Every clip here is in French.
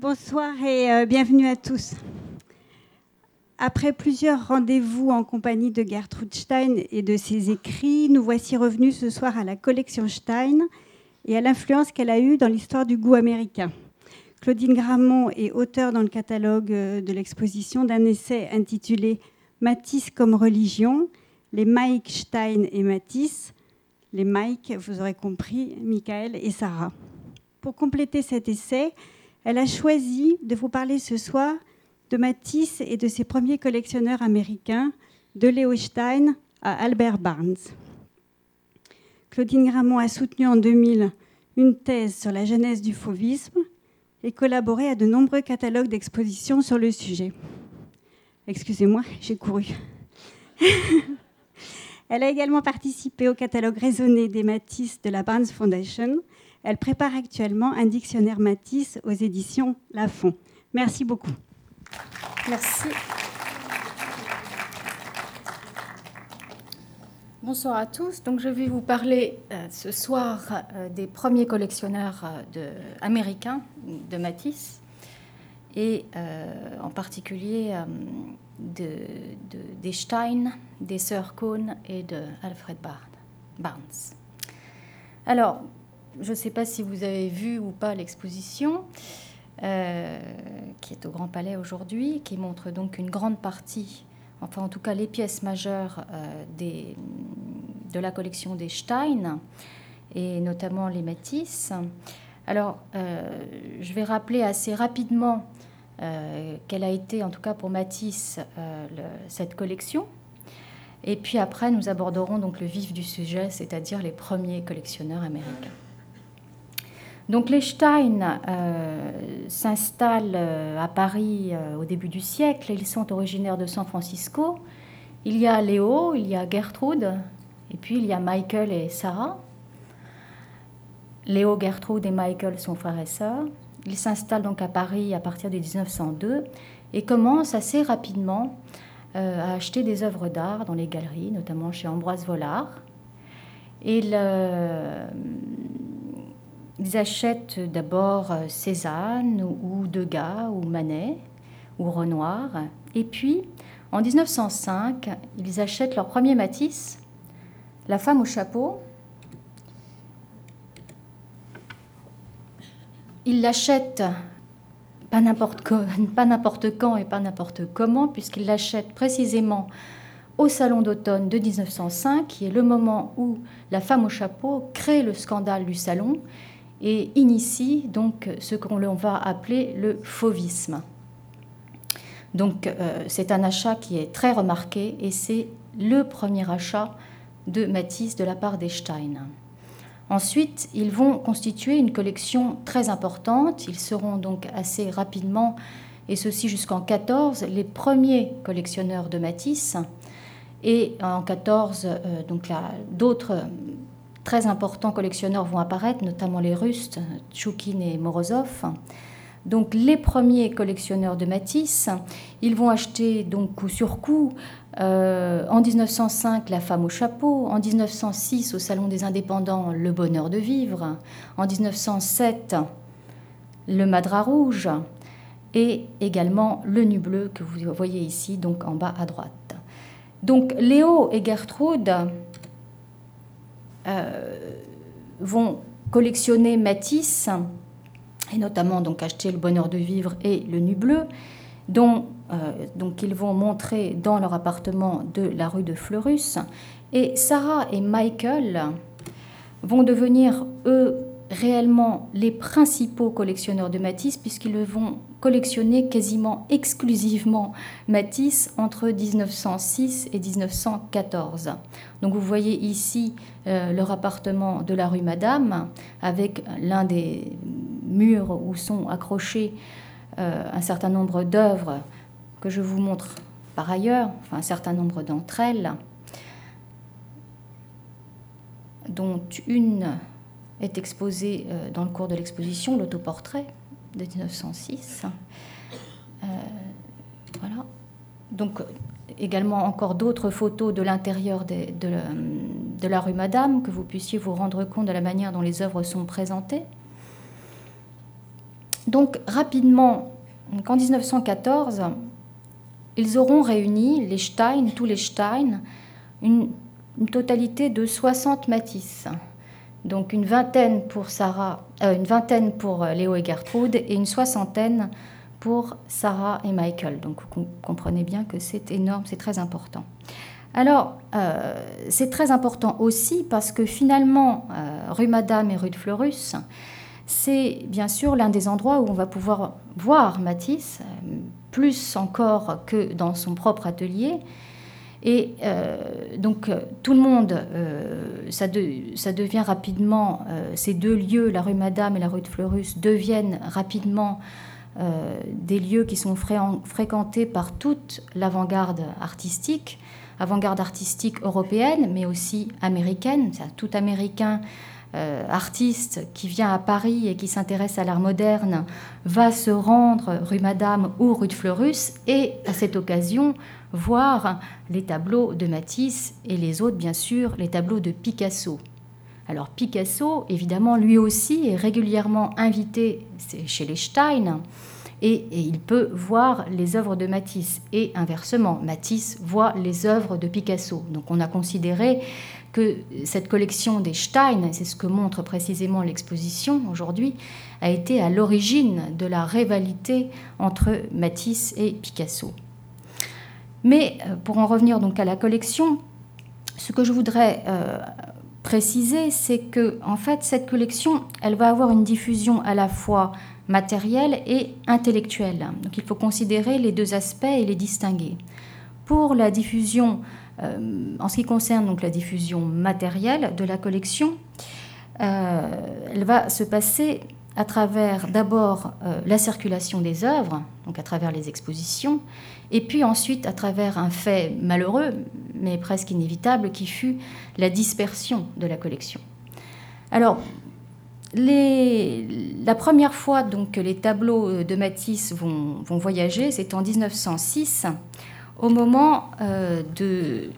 Bonsoir et euh, bienvenue à tous. Après plusieurs rendez-vous en compagnie de Gertrude Stein et de ses écrits, nous voici revenus ce soir à la collection Stein et à l'influence qu'elle a eue dans l'histoire du goût américain. Claudine Gramont est auteure dans le catalogue euh, de l'exposition d'un essai intitulé Matisse comme religion, les Mike Stein et Matisse, les Mike, vous aurez compris, Michael et Sarah. Pour compléter cet essai, elle a choisi de vous parler ce soir de Matisse et de ses premiers collectionneurs américains, de Léo Stein à Albert Barnes. Claudine Gramont a soutenu en 2000 une thèse sur la genèse du fauvisme et collaboré à de nombreux catalogues d'expositions sur le sujet. Excusez-moi, j'ai couru. Elle a également participé au catalogue raisonné des Matisse de la Barnes Foundation. Elle prépare actuellement un dictionnaire Matisse aux éditions Lafon. Merci beaucoup. Merci. Bonsoir à tous. Donc, je vais vous parler euh, ce soir euh, des premiers collectionneurs euh, américains de Matisse et en particulier des Stein, des Sœurs Cohn et de Alfred Barnes. Alors, je ne sais pas si vous avez vu ou pas l'exposition. Euh, qui est au Grand Palais aujourd'hui, qui montre donc une grande partie, enfin en tout cas les pièces majeures euh, de la collection des Stein, et notamment les Matisse. Alors, euh, je vais rappeler assez rapidement quelle a été, en tout cas pour Matisse, cette collection. Et puis après, nous aborderons donc le vif du sujet, c'est-à-dire les premiers collectionneurs américains. Donc les Stein euh, s'installent euh, à Paris euh, au début du siècle. Ils sont originaires de San Francisco. Il y a Léo, il y a Gertrude, et puis il y a Michael et Sarah. Léo, Gertrude et Michael sont frères et sœurs. Ils s'installent donc à Paris à partir de 1902 et commencent assez rapidement à acheter des œuvres d'art dans les galeries, notamment chez Ambroise Vollard. Ils achètent d'abord euh, Cézanne ou Degas ou Manet ou Renoir. Et puis, en 1905, ils achètent leur premier Matisse, La femme au chapeau. Ils l'achètent pas n'importe quand et pas n'importe comment, puisqu'ils l'achètent précisément au Salon d'automne de 1905, qui est le moment où la femme au chapeau crée le scandale du salon et initie donc ce qu'on va appeler le fauvisme. Donc euh, c'est un achat qui est très remarqué et c'est le premier achat de Matisse de la part des Stein. Ensuite, ils vont constituer une collection très importante. Ils seront donc assez rapidement, et ceci jusqu'en 14, les premiers collectionneurs de Matisse. Et en 14, euh, donc d'autres très importants collectionneurs vont apparaître, notamment les Russes, Tchoukine et Morozov. Donc les premiers collectionneurs de Matisse, ils vont acheter donc coup sur coup euh, en 1905 La femme au chapeau, en 1906 au Salon des indépendants Le bonheur de vivre, en 1907 Le madras rouge et également Le nu bleu que vous voyez ici donc en bas à droite. Donc Léo et Gertrude vont collectionner Matisse, et notamment donc acheter Le Bonheur de Vivre et Le Nu Bleu, dont euh, donc ils vont montrer dans leur appartement de la rue de Fleurus. Et Sarah et Michael vont devenir, eux, réellement les principaux collectionneurs de Matisse, puisqu'ils vont collectionner quasiment exclusivement Matisse entre 1906 et 1914. Donc vous voyez ici euh, leur appartement de la rue Madame, avec l'un des murs où sont accrochés euh, un certain nombre d'œuvres que je vous montre par ailleurs, enfin un certain nombre d'entre elles, dont une est exposé euh, dans le cours de l'exposition, l'autoportrait de 1906. Euh, voilà. Donc, également encore d'autres photos de l'intérieur de, la rue Madame, que vous puissiez vous rendre compte de la manière dont les œuvres sont présentées. Donc rapidement, en 1914, ils auront réuni, les Stein, tous les Stein, une, totalité de 60 Matisse. Donc une vingtaine pour Sarah, euh, une vingtaine pour euh, Léo et Gertrude et une soixantaine pour Sarah et Michael. Donc vous comprenez bien que c'est énorme, c'est très important. Alors, euh, c'est très important aussi parce que finalement, rue Madame et rue de Fleurus, c'est bien sûr l'un des endroits où on va pouvoir voir Matisse, plus encore que dans son propre atelier. Et euh, donc euh, tout le monde, euh, ça, devient rapidement, ces deux lieux, la rue Madame et la rue de Fleurus, deviennent rapidement des lieux qui sont fréquentés par toute l'avant-garde artistique, avant-garde artistique européenne, mais aussi américaine. Tout Américain artiste qui vient à Paris et qui s'intéresse à l'art moderne va se rendre rue Madame ou rue de Fleurus et à cette occasion voir les tableaux de Matisse et les autres, bien sûr, les tableaux de Picasso. Alors Picasso, évidemment, lui aussi est régulièrement invité chez les Stein et, il peut voir les œuvres de Matisse et inversement, Matisse voit les œuvres de Picasso. Donc on a considéré que cette collection des Stein, c'est ce que montre précisément l'exposition aujourd'hui, a été à l'origine de la rivalité entre Matisse et Picasso. Mais euh, pour en revenir donc à la collection, ce que je voudrais euh, préciser, c'est que en fait cette collection, elle va avoir une diffusion à la fois matérielle et intellectuelle. Donc il faut considérer les deux aspects et les distinguer. Pour la diffusion euh, en ce qui concerne donc la diffusion matérielle de la collection, elle va se passer à travers d'abord la circulation des œuvres, donc à travers les expositions, et puis ensuite à travers un fait malheureux, mais presque inévitable, qui fut la dispersion de la collection. Alors, la première fois donc, que les tableaux de Matisse vont, voyager, c'est en 1906 au moment euh, de.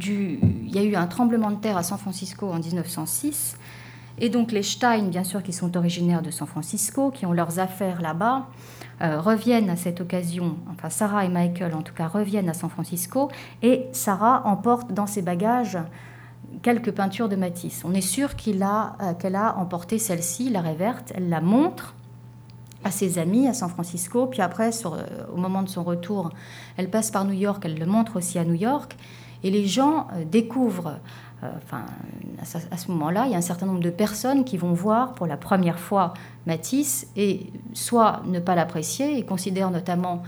Il y a eu un tremblement de terre à San Francisco en 1906. Et donc les Stein, bien sûr, qui sont originaires de San Francisco, qui ont leurs affaires là-bas, euh, reviennent à cette occasion, enfin Sarah et Michael en tout cas reviennent à San Francisco, et Sarah emporte dans ses bagages quelques peintures de Matisse. On est sûr euh, qu'elle a emporté celle-ci, la verte, elle la montre, à ses amis à San Francisco. Puis après, euh, au moment de son retour, elle passe par New York, elle le montre aussi à New York. Et les gens découvrent, enfin, à ce moment-là, il y a un certain nombre de personnes qui vont voir pour la première fois Matisse et soit ne pas l'apprécier et considèrent notamment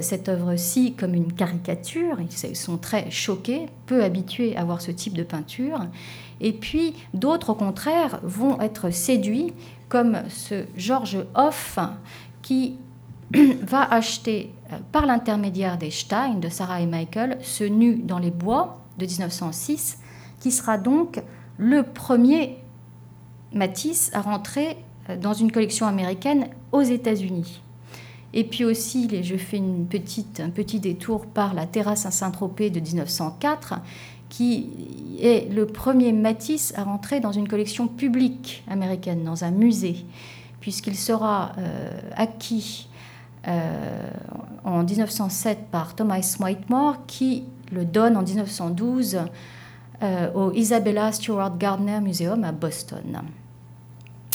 cette œuvre-ci comme une caricature. Ils sont très choqués, peu habitués à voir ce type de peinture. Et puis d'autres, au contraire, vont être séduits comme ce George Hoff qui va acheter euh, par l'intermédiaire des Stein, de Sarah et Michael, ce nu dans les bois de 1906, qui sera donc le premier Matisse à rentrer euh, dans une collection américaine aux États-Unis. Et puis aussi, je fais un petit détour par la terrasse à Saint-Tropez de 1904, qui est le premier Matisse à rentrer dans une collection publique américaine, dans un musée, puisqu'il sera euh, acquis euh, en 1907 par Thomas Whitemore, qui le donne en 1912 euh, au Isabella Stewart Gardner Museum à Boston.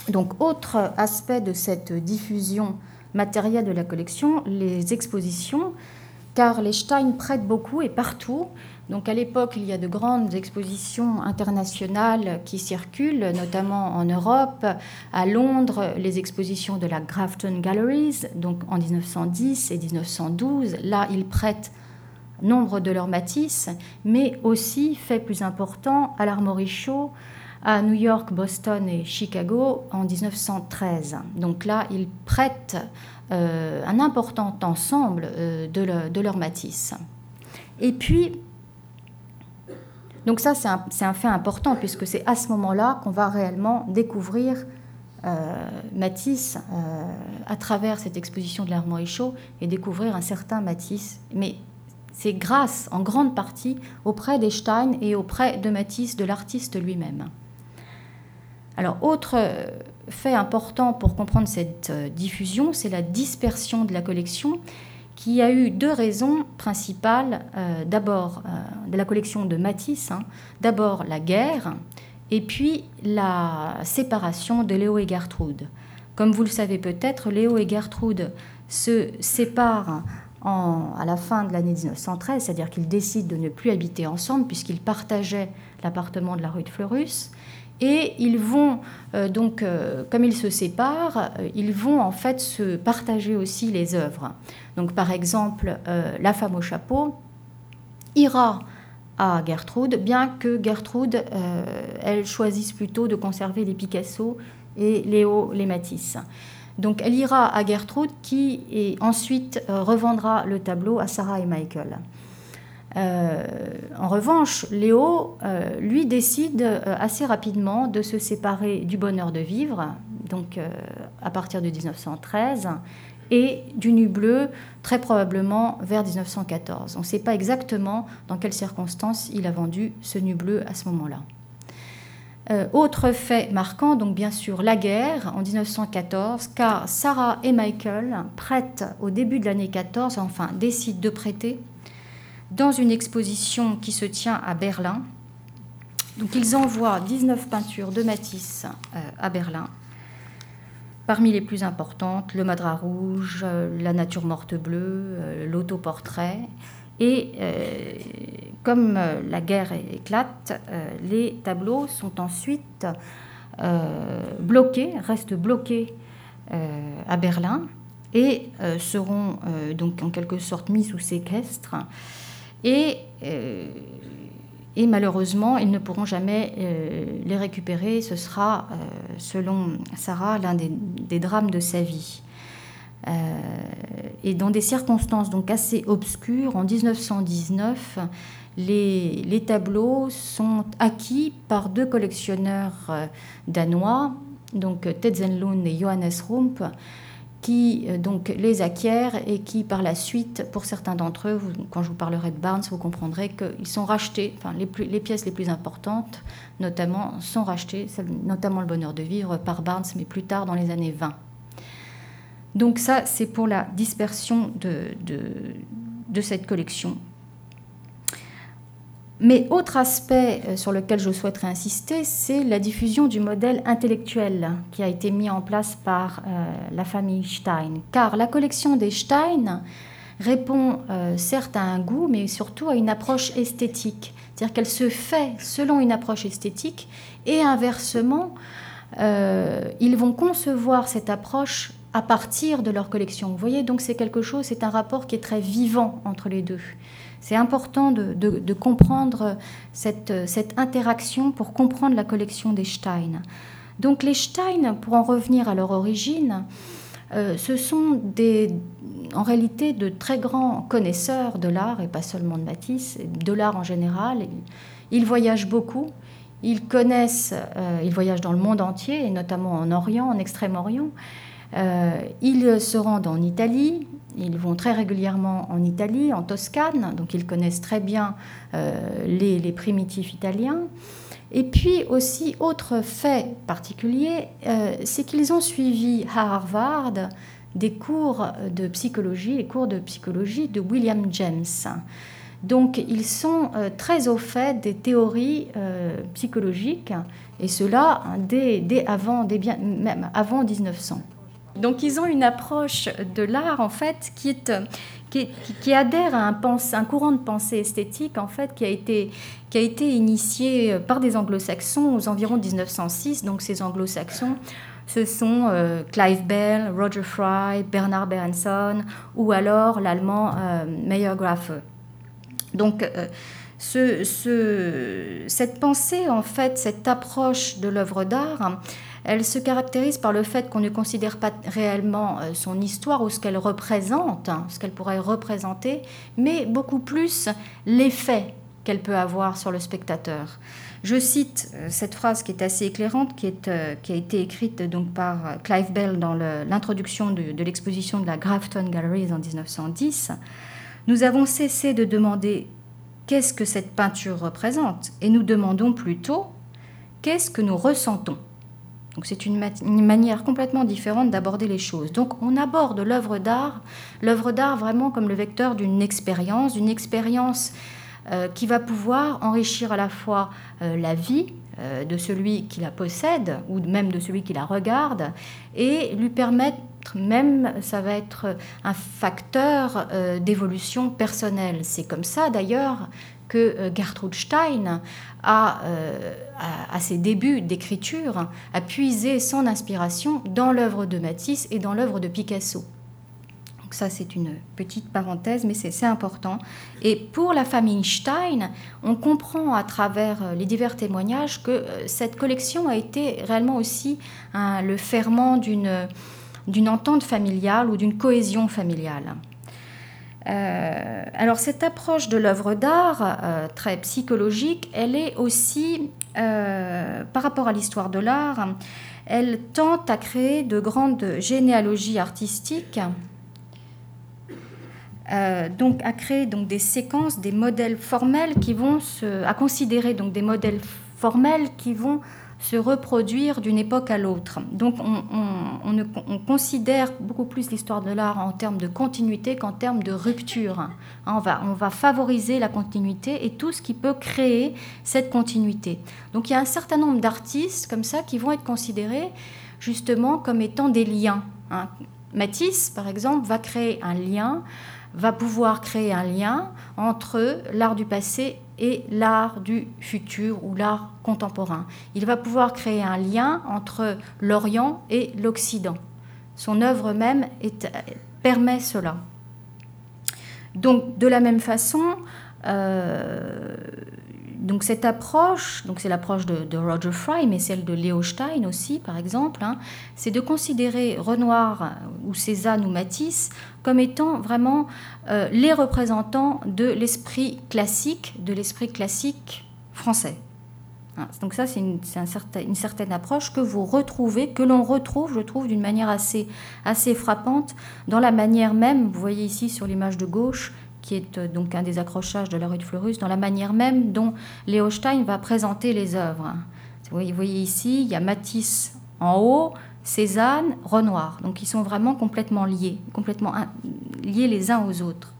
Donc, autre aspect de cette diffusion matérielle de la collection, les expositions, car les Stein prêtent beaucoup et partout. Donc à l'époque, il y a de grandes expositions internationales qui circulent, notamment en Europe, à Londres, les expositions de la Grafton Galleries, donc en 1910 et 1912. Là, ils prêtent nombre de leurs Matisse, mais aussi, fait plus important, à l'Armory Show à New York, Boston et Chicago en 1913. Donc là, ils prêtent euh, un important ensemble euh, de, leurs Matisse. Et puis, donc ça, c'est un, fait important, puisque c'est à ce moment-là qu'on va réellement découvrir euh, Matisse à travers cette exposition de l'Armoire Chaud et découvrir un certain Matisse. Mais c'est grâce, en grande partie, auprès d'Einstein et auprès de Matisse, de l'artiste lui-même. Alors, autre, fait important pour comprendre cette diffusion, c'est la dispersion de la collection qui a eu deux raisons principales. D'abord, de la collection de Matisse, hein. d'abord la guerre et puis la séparation de Léo et Gertrude. Comme vous le savez peut-être, Léo et Gertrude se séparent à la fin de l'année 1913, c'est-à-dire qu'ils décident de ne plus habiter ensemble puisqu'ils partageaient l'appartement de la rue de Fleurus. Et ils vont, euh, donc, euh, comme ils se séparent, euh, ils vont en fait se partager aussi les œuvres. Donc, par exemple, La femme au chapeau ira à Gertrude, bien que Gertrude, elle choisisse plutôt de conserver les Picasso et Léo les Matisse. Donc elle ira à Gertrude qui ensuite euh, revendra le tableau à Sarah et Michael. Euh, en revanche, Léo, euh, lui, décide assez rapidement de se séparer du bonheur de vivre, donc à partir de 1913, et du nu bleu, très probablement vers 1914. On ne sait pas exactement dans quelles circonstances il a vendu ce nu bleu à ce moment-là. Euh, autre fait marquant, donc bien sûr la guerre en 1914, car Sarah et Michael prêtent au début de l'année 14, enfin décident de prêter dans une exposition qui se tient à Berlin. Donc ils envoient 19 peintures de Matisse euh, à Berlin. Parmi les plus importantes, le Madras rouge, euh, la nature morte bleue, l'autoportrait. Et comme euh, la guerre éclate, euh, les tableaux sont ensuite euh, bloqués, restent bloqués à Berlin et seront donc en quelque sorte mis sous séquestre. Et, malheureusement, ils ne pourront jamais les récupérer. Ce sera, selon Sarah, l'un des, des, drames de sa vie. et dans des circonstances donc assez obscures, en 1919, les, tableaux sont acquis par deux collectionneurs euh, danois, donc Ted et Johannes Rump, qui euh, donc les acquièrent et qui par la suite, pour certains d'entre eux, quand je vous parlerai de Barnes, vous comprendrez qu'ils sont rachetés, enfin les, pièces les plus importantes notamment sont rachetées, notamment le bonheur de vivre par Barnes, mais plus tard dans les années 20. Donc ça, c'est pour la dispersion de cette collection mais autre aspect euh, sur lequel je souhaiterais insister, c'est la diffusion du modèle intellectuel qui a été mis en place par euh, la famille Stein. Car la collection des Stein répond euh, certes à un goût, mais surtout à une approche esthétique. C'est-à-dire qu'elle se fait selon une approche esthétique et inversement, ils vont concevoir cette approche à partir de leur collection. Vous voyez, donc c'est quelque chose, c'est un rapport qui est très vivant entre les deux. C'est important de, comprendre cette, interaction pour comprendre la collection des Stein. Donc les Stein, pour en revenir à leur origine, euh, ce sont en réalité de très grands connaisseurs de l'art, et pas seulement de Matisse, de l'art en général. Ils voyagent beaucoup, ils connaissent, euh, ils voyagent dans le monde entier, et notamment en Orient, en Extrême-Orient. Euh, ils se rendent en Italie, ils vont très régulièrement en Italie, en Toscane, donc ils connaissent très bien euh, les, primitifs italiens. Et puis aussi, autre fait particulier, euh, c'est qu'ils ont suivi à Harvard des cours de psychologie, les cours de psychologie de William James. Donc ils sont euh, très au fait des théories psychologiques, et cela dès, bien, même avant 1900. Donc ils ont une approche de l'art en fait qui qui, adhère à un, courant de pensée esthétique en fait qui a été initié par des anglo-saxons aux environs 1906. Donc ces anglo-saxons ce sont euh, Clive Bell, Roger Fry, Bernard Berenson ou alors l'allemand euh, Meyer Grafe. Donc euh, ce, ce, cette pensée, en fait, cette approche de l'œuvre d'art, elle se caractérise par le fait qu'on ne considère pas réellement euh, son histoire ou ce qu'elle représente, hein, ce qu'elle pourrait représenter, mais beaucoup plus l'effet qu'elle peut avoir sur le spectateur. Je cite euh, cette phrase qui est assez éclairante, qui, euh, a été écrite donc par Clive Bell dans l'introduction de, de l'exposition de la Grafton Galleries en 1910. Nous avons cessé de demander qu'est-ce que cette peinture représente et nous demandons plutôt qu'est-ce que nous ressentons. Donc c'est une, manière complètement différente d'aborder les choses. Donc on aborde l'œuvre d'art, l'œuvre d'art vraiment comme le vecteur d'une expérience, d'une expérience euh, qui va pouvoir enrichir à la fois euh, la vie euh, de celui qui la possède ou même de celui qui la regarde et lui permettre même, ça va être un facteur d'évolution personnelle. C'est comme ça d'ailleurs que euh, Gertrude Stein a, euh, à, ses débuts d'écriture, a puisé son inspiration dans l'œuvre de Matisse et dans l'œuvre de Picasso. Donc ça, c'est une petite parenthèse, mais c'est important. Et pour la famille Stein, on comprend à travers euh, les divers témoignages que cette collection a été réellement aussi le ferment d'une entente familiale ou d'une cohésion familiale. Euh, alors cette approche de l'œuvre d'art, euh, très psychologique, elle est aussi, euh, par rapport à l'histoire de l'art, elle tente à créer de grandes généalogies artistiques, donc à créer donc des séquences, des modèles formels qui vont se, à considérer donc des modèles formels qui vont se reproduire d'une époque à l'autre. Donc on, considère beaucoup plus l'histoire de l'art en termes de continuité qu'en termes de rupture. Hein, on, va, on va favoriser la continuité et tout ce qui peut créer cette continuité. Donc il y a un certain nombre d'artistes comme ça qui vont être considérés justement comme étant des liens. Hein. Matisse, par exemple, va créer un lien va pouvoir créer un lien entre l'art du passé et l'art du futur ou l'art contemporain. Il va pouvoir créer un lien entre l'Orient et l'Occident. Son œuvre même permet cela. Donc, de la même façon, euh, donc cette approche, donc c'est l'approche de, Roger Fry, mais celle de Léo Stein aussi, par exemple, hein, c'est de considérer Renoir ou Cézanne ou Matisse comme étant vraiment euh, les représentants de l'esprit classique, de l'esprit classique français. Hein, donc ça, c'est une, une, certaine approche que vous retrouvez, que l'on retrouve, je trouve, d'une manière assez, assez frappante dans la manière même, vous voyez ici sur l'image de gauche, qui est euh, donc un des accrochages de la rue de Fleurus, dans la manière même dont Léo Stein va présenter les œuvres. Vous voyez ici, il y a Matisse en haut, Cézanne, Renoir. Donc ils sont vraiment complètement liés, complètement liés les uns aux autres.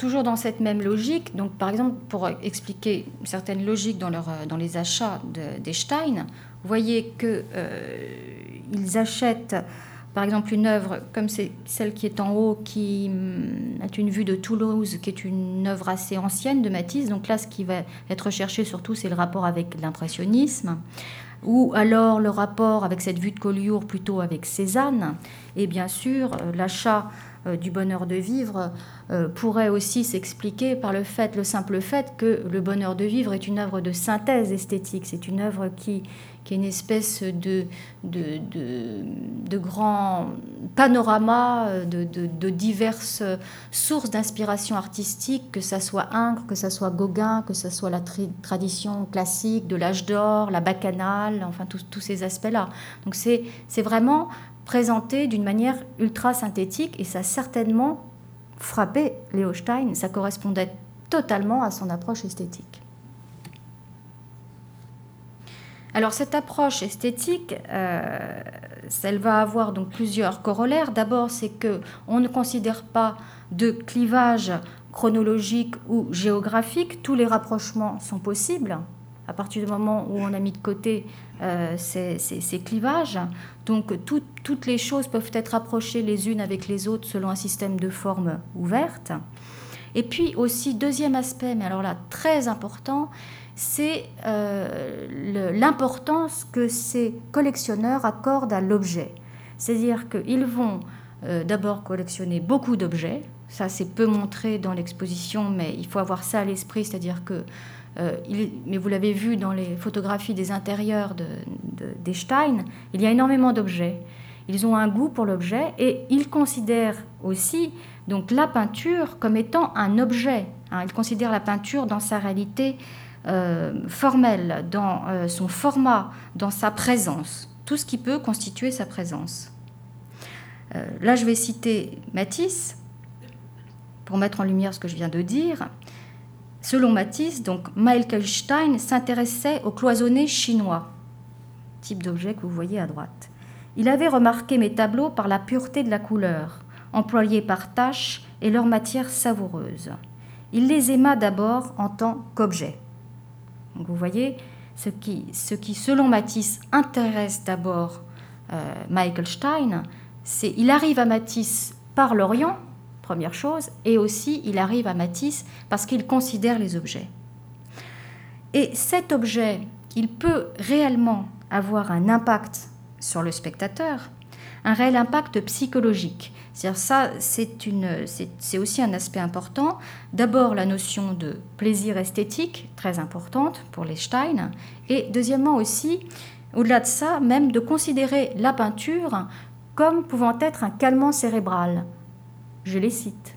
Toujours dans cette même logique, donc par exemple pour expliquer certaines logiques dans, leur, dans les achats de, Stein, vous voyez qu'ils euh, achètent par exemple, une œuvre comme celle qui est en haut, qui hum, a une vue de Toulouse, qui est une œuvre assez ancienne de Matisse. Donc là, ce qui va être recherché surtout, c'est le rapport avec l'impressionnisme, ou alors le rapport avec cette vue de Collioure plutôt avec Cézanne. Et bien sûr, euh, l'achat euh, du bonheur de vivre euh, pourrait aussi s'expliquer par le fait, le simple fait que le bonheur de vivre est une œuvre de synthèse esthétique. C'est une œuvre qui qui est une espèce de, de, de, grand panorama de, de diverses sources d'inspiration artistique, que ça soit Ingres, que ça soit Gauguin, que ça soit la tradition classique de l'âge d'or, la bacchanale, enfin tous ces aspects-là. Donc c'est vraiment présenté d'une manière ultra synthétique et ça a certainement frappé Léo Stein, ça correspondait totalement à son approche esthétique. Alors cette approche esthétique, euh, elle va avoir donc plusieurs corollaires. D'abord, c'est que on ne considère pas de clivage chronologique ou géographique. Tous les rapprochements sont possibles à partir du moment où on a mis de côté euh, ces, clivages. Donc toutes les choses peuvent être approchées les unes avec les autres selon un système de forme ouverte. Et puis aussi, deuxième aspect, mais alors là très important, c'est euh, l'importance que ces collectionneurs accordent à l'objet. C'est-à-dire qu'ils vont euh, d'abord collectionner beaucoup d'objets, ça c'est peu montré dans l'exposition, mais il faut avoir ça à l'esprit, c'est-à-dire que, euh, mais vous l'avez vu dans les photographies des intérieurs de, Stein, il y a énormément d'objets. Ils ont un goût pour l'objet et ils considèrent aussi donc la peinture comme étant un objet. Hein. Ils considèrent la peinture dans sa réalité euh, formel, dans euh, son format, dans sa présence, tout ce qui peut constituer sa présence. Là, je vais citer Matisse pour mettre en lumière ce que je viens de dire. Selon Matisse, donc Michael Stein s'intéressait aux cloisonnés chinois, type d'objet que vous voyez à droite. Il avait remarqué mes tableaux par la pureté de la couleur, employée par tâches et leur matière savoureuse. Il les aima d'abord en tant qu'objet. Vous voyez, ce qui, ce qui, selon Matisse, intéresse d'abord euh, Michael Stein, c'est il arrive à Matisse par l'Orient, première chose, et aussi il arrive à Matisse parce qu'il considère les objets. Et cet objet, il peut réellement avoir un impact sur le spectateur, un réel impact psychologique. C'est-à-dire ça, c'est aussi un aspect important. D'abord la notion de plaisir esthétique, très importante pour les Stein, et deuxièmement aussi, au-delà de ça, même de considérer la peinture comme pouvant être un calmant cérébral. Je les cite.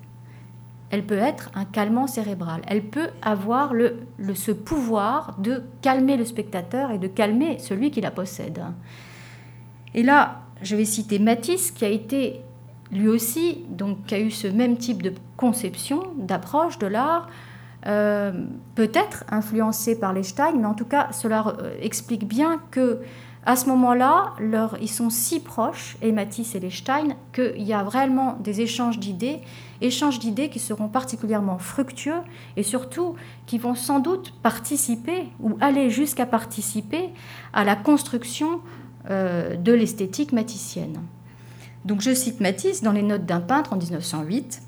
Elle peut être un calmant cérébral. Elle peut avoir le, ce pouvoir de calmer le spectateur et de calmer celui qui la possède. Et là, je vais citer Matisse, qui a été lui aussi, donc qui a eu ce même type de conception, d'approche de l'art, euh, peut-être influencé par les Stein, mais en tout cas, cela euh, explique bien que à ce moment-là, ils sont si proches, et Matisse et les Stein, qu'il y a vraiment des échanges d'idées, échanges d'idées qui seront particulièrement fructueux et surtout qui vont sans doute participer ou aller jusqu'à participer à la construction euh, de l'esthétique maticienne. Donc je cite Matisse dans les notes d'un peintre en 1908.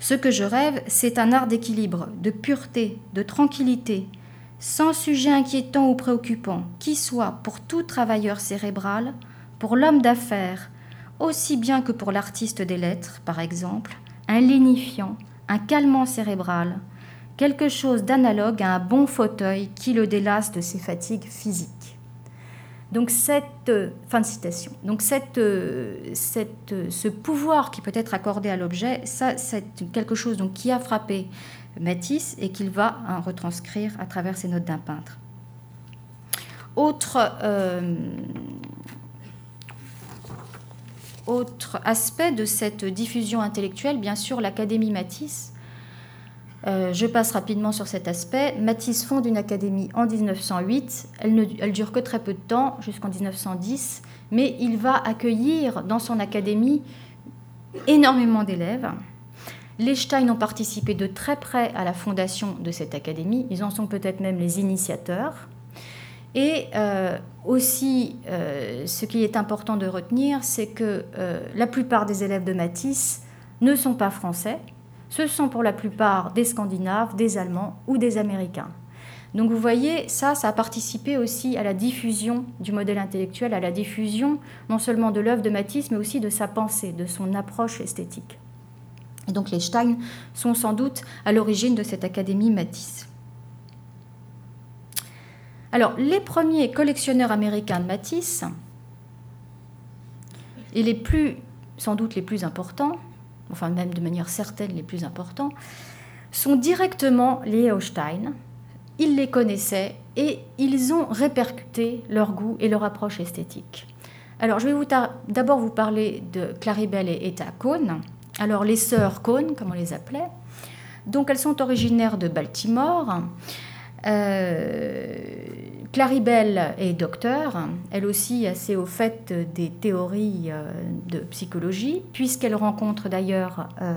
Ce que je rêve, c'est un art d'équilibre, de pureté, de tranquillité, sans sujet inquiétant ou préoccupant, qui soit pour tout travailleur cérébral, pour l'homme d'affaires, aussi bien que pour l'artiste des lettres, par exemple, un lénifiant, un calmant cérébral, quelque chose d'analogue à un bon fauteuil qui le délasse de ses fatigues physiques. Donc cette euh, fin de citation. Donc cette, euh, cette, euh, ce pouvoir qui peut être accordé à l'objet, ça c'est quelque chose donc qui a frappé Matisse et qu'il va retranscrire à travers ses notes d'un peintre. Autre, autre aspect de cette diffusion intellectuelle, bien sûr, l'Académie Matisse euh, je passe rapidement sur cet aspect. Matisse fonde une académie en 1908. Elle ne elle dure que très peu de temps, jusqu'en 1910, mais il va accueillir dans son académie énormément d'élèves. Les Stein ont participé de très près à la fondation de cette académie. Ils en sont peut-être même les initiateurs. Et euh, aussi, euh, ce qui est important de retenir, c'est que la plupart des élèves de Matisse ne sont pas français ce sont pour la plupart des Scandinaves, des Allemands ou des Américains. Donc vous voyez, ça, ça a participé aussi à la diffusion du modèle intellectuel, à la diffusion non seulement de l'œuvre de Matisse, mais aussi de sa pensée, de son approche esthétique. Et donc les Stein sont sans doute à l'origine de cette académie Matisse. Alors, les premiers collectionneurs américains de Matisse, et les plus, sans doute les plus importants, enfin même de manière certaine les plus importants, sont directement liés au Stein. Ils les connaissaient et ils ont répercuté leur goût et leur approche esthétique. Alors je vais d'abord vous parler de Claribel et Etta Cohn. Alors les sœurs Cohn, comme on les appelait. Donc elles sont originaires de Baltimore. Euh, Claribel est docteur, elle aussi assez au fait des théories euh, de psychologie, puisqu'elle rencontre d'ailleurs euh,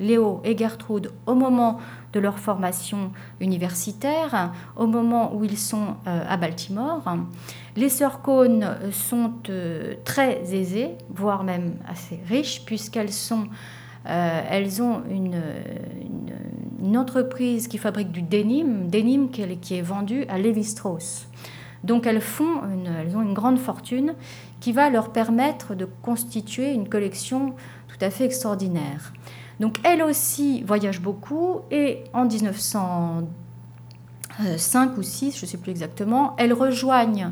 Léo et Gertrude au moment de leur formation universitaire, au moment où ils sont à Baltimore. Les sœurs Cohn sont très aisées, voire même assez riches, puisqu'elles sont euh, elles ont une, entreprise qui fabrique du denim, denim qui est, vendu à Lévi-Strauss. Donc elles, font elles ont une grande fortune qui va leur permettre de constituer une collection tout à fait extraordinaire. Donc elles aussi voyagent beaucoup et en 1905 ou 6, je ne sais plus exactement, elles rejoignent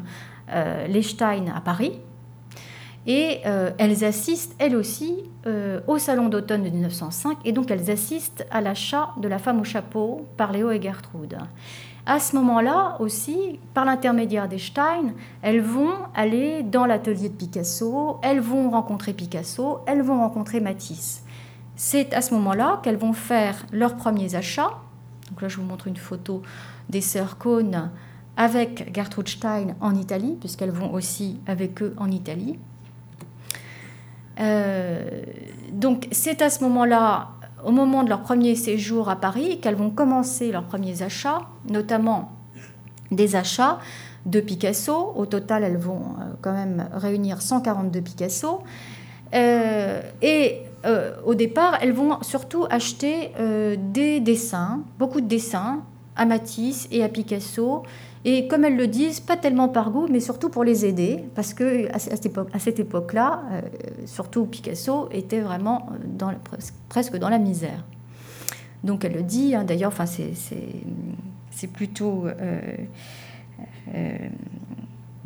euh, les Stein à Paris et euh, elles assistent, elles aussi, euh, au Salon d'automne de 1905, et donc elles assistent à l'achat de La femme au chapeau par Léo et Gertrude. À ce moment-là aussi, par l'intermédiaire des Stein, elles vont aller dans l'atelier de Picasso, elles vont rencontrer Picasso, elles vont rencontrer Matisse. C'est à ce moment-là qu'elles vont faire leurs premiers achats Donc là, je vous montre une photo des sœurs Cohn avec Gertrude Stein en Italie, puisqu'elles vont aussi avec eux en Italie. Euh, donc c'est à ce moment-là, au moment de leur premier séjour à Paris, qu'elles vont commencer leurs premiers achats, notamment des achats de Picasso. Au total, elles vont euh, quand même réunir 142 Picasso. Euh, et au départ, elles vont surtout acheter des dessins, beaucoup de dessins à Matisse et à Picasso, et comme elles le disent, pas tellement par goût, mais surtout pour les aider, parce que à cette époque-là, euh, surtout Picasso était vraiment dans, presque dans la misère. Donc elle le dit, hein, d'ailleurs, c'est plutôt euh, euh,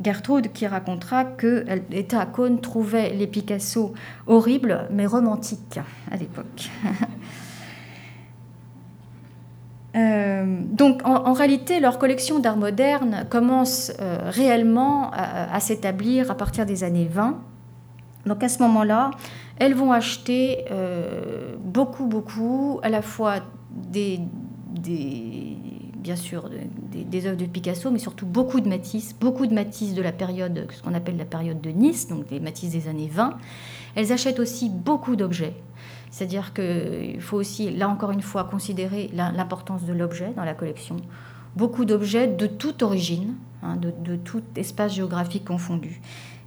Gertrude qui racontera que à Cône trouvait les Picasso horribles, mais romantiques à l'époque. Euh, donc en, réalité, leur collection d'art moderne commence euh, réellement à, s'établir à partir des années 20. Donc à ce moment-là, elles vont acheter euh, beaucoup, beaucoup, à la fois des, bien sûr des, œuvres de Picasso, mais surtout beaucoup de Matisse, beaucoup de Matisse de la période, ce qu'on appelle la période de Nice, donc des Matisse des années 20. Elles achètent aussi beaucoup d'objets. C'est-à-dire qu'il faut aussi, là encore une fois, considérer l'importance de l'objet dans la collection. Beaucoup d'objets de toute origine, hein, de, tout espace géographique confondu.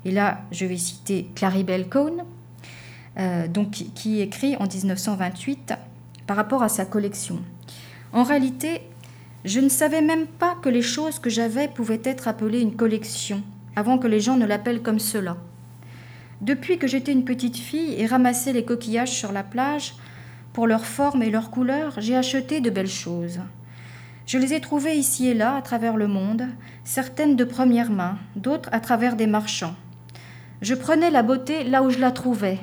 Et là, je vais citer Claribel Cohn, euh, donc, qui, écrit en 1928 par rapport à sa collection. En réalité, je ne savais même pas que les choses que j'avais pouvaient être appelées une collection, avant que les gens ne l'appellent comme cela. Depuis que j'étais une petite fille et ramassais les coquillages sur la plage, pour leur forme et leur couleur, j'ai acheté de belles choses. Je les ai trouvées ici et là à travers le monde, certaines de première main, d'autres à travers des marchands. Je prenais la beauté là où je la trouvais,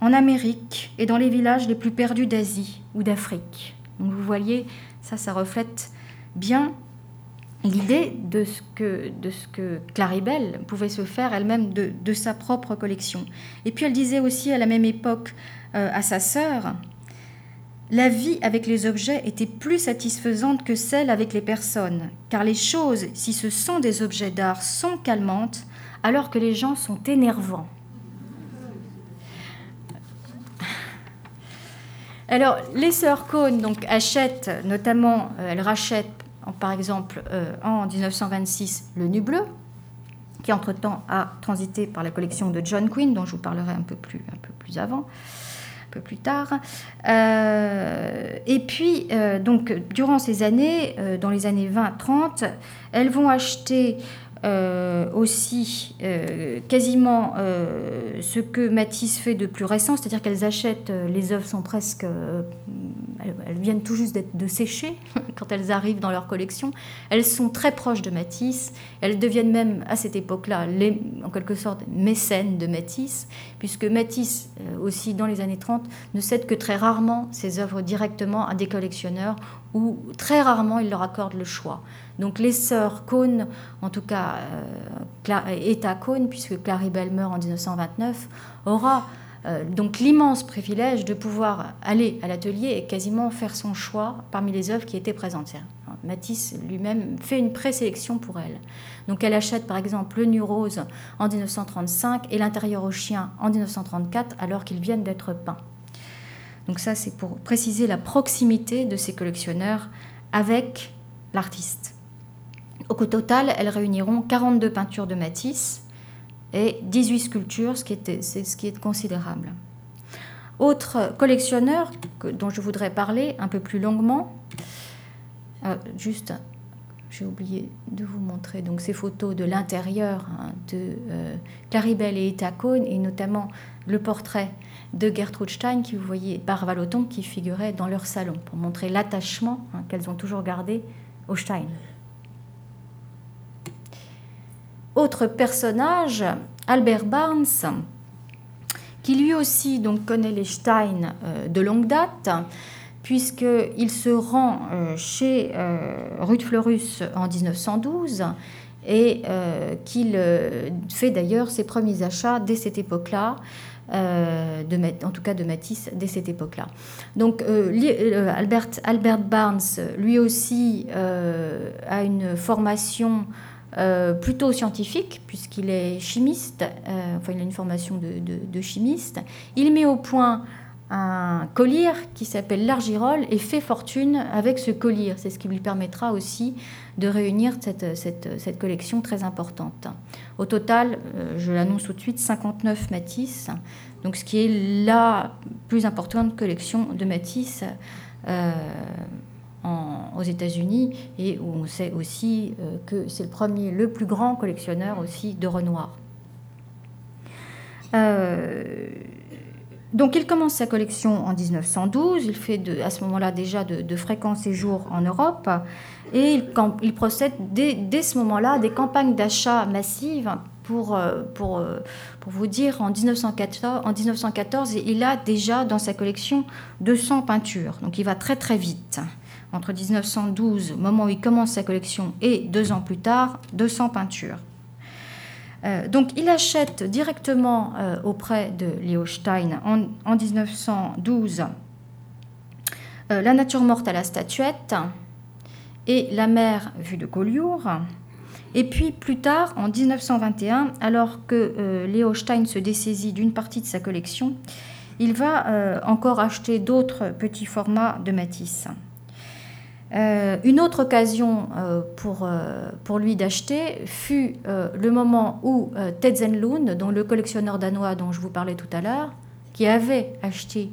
en Amérique et dans les villages les plus perdus d'Asie ou d'Afrique. Vous voyez, ça, ça reflète bien l'idée de ce que, Claribel pouvait se faire elle-même de, sa propre collection. Et puis elle disait aussi à la même époque euh, à sa sœur, la vie avec les objets était plus satisfaisante que celle avec les personnes, car les choses, si ce sont des objets d'art, sont calmantes, alors que les gens sont énervants. Alors, les sœurs Cohn achètent, notamment, euh, elles rachètent par exemple euh, en 1926 Le Nu Bleu, qui entre-temps a transité par la collection de John Quinn, dont je vous parlerai un peu plus, avant, un peu plus tard. Euh, et puis, donc, durant ces années, dans les années 20-30, elles vont acheter euh, aussi euh, quasiment euh, ce que Matisse fait de plus récent, c'est-à-dire qu'elles achètent, les œuvres sont presque, elles, viennent tout juste de sécher quand elles arrivent dans leur collection. Elles sont très proches de Matisse, elles deviennent même à cette époque-là, en quelque sorte, mécènes de Matisse, puisque Matisse, aussi dans les années 30, ne cède que très rarement ses œuvres directement à des collectionneurs ou très rarement il leur accorde le choix. Donc les sœurs Cohn, en tout cas euh, à Cohn, puisque Claribel meurt en 1929, aura euh, donc l'immense privilège de pouvoir aller à l'atelier et quasiment faire son choix parmi les œuvres qui étaient présentes. Matisse lui-même fait une présélection pour elle. Donc elle achète par exemple le Nu Rose en 1935 et l'intérieur au chien en 1934 alors qu'ils viennent d'être peints. Donc ça c'est pour préciser la proximité de ces collectionneurs avec l'artiste. Au total, elles réuniront 42 peintures de Matisse et 18 sculptures, ce qui est, considérable. Autre collectionneur dont je voudrais parler un peu plus longuement, euh, juste, j'ai oublié de vous montrer donc ces photos de l'intérieur hein, de euh, Claribel et Eta et notamment le portrait de Gertrude Stein, qui vous voyez, par Valoton, qui figurait dans leur salon, pour montrer l'attachement hein, qu'elles ont toujours gardé au Stein. Autre personnage, Albert Barnes, qui lui aussi donc, connaît les Stein euh, de longue date, puisqu'il se rend euh, chez euh, Ruth Fleurus en 1912 et qu'il fait d'ailleurs ses premiers achats dès cette époque-là. De, en tout cas de Matisse dès cette époque-là. Donc Albert, Albert, Barnes, lui aussi, a une formation plutôt scientifique, puisqu'il est chimiste, enfin il a une formation de, chimiste. Il met au point un collier qui s'appelle l'argirole et fait fortune avec ce collier. C'est ce qui lui permettra aussi de réunir cette, collection très importante. Au total, euh, je l'annonce tout de suite, 59 Matisse, donc ce qui est la plus importante collection de Matisse euh, aux États-Unis et où on sait aussi euh, que c'est le premier, le plus grand collectionneur aussi de Renoir. Donc il commence sa collection en 1912, il fait à ce moment-là déjà de, fréquents séjours en Europe et il, procède dès, ce moment-là des campagnes d'achat massives pour, euh, euh, vous dire, en 1914, en 1914, il a déjà dans sa collection 200 peintures. Donc il va très très vite. Entre 1912, moment où il commence sa collection, et deux ans plus tard, 200 peintures. Euh, donc il achète directement euh, auprès de Leo Stein en, 1912 euh, La nature morte à la statuette et La mer vue de Collioure. Et puis plus tard, en 1921, alors que Leo Stein se dessaisit d'une partie de sa collection, il va encore acheter d'autres petits formats de Matisse. Euh, une autre occasion euh, pour, euh, pour lui d'acheter fut le moment où Ted Zenlund, dont le collectionneur danois dont je vous parlais tout à l'heure, qui avait acheté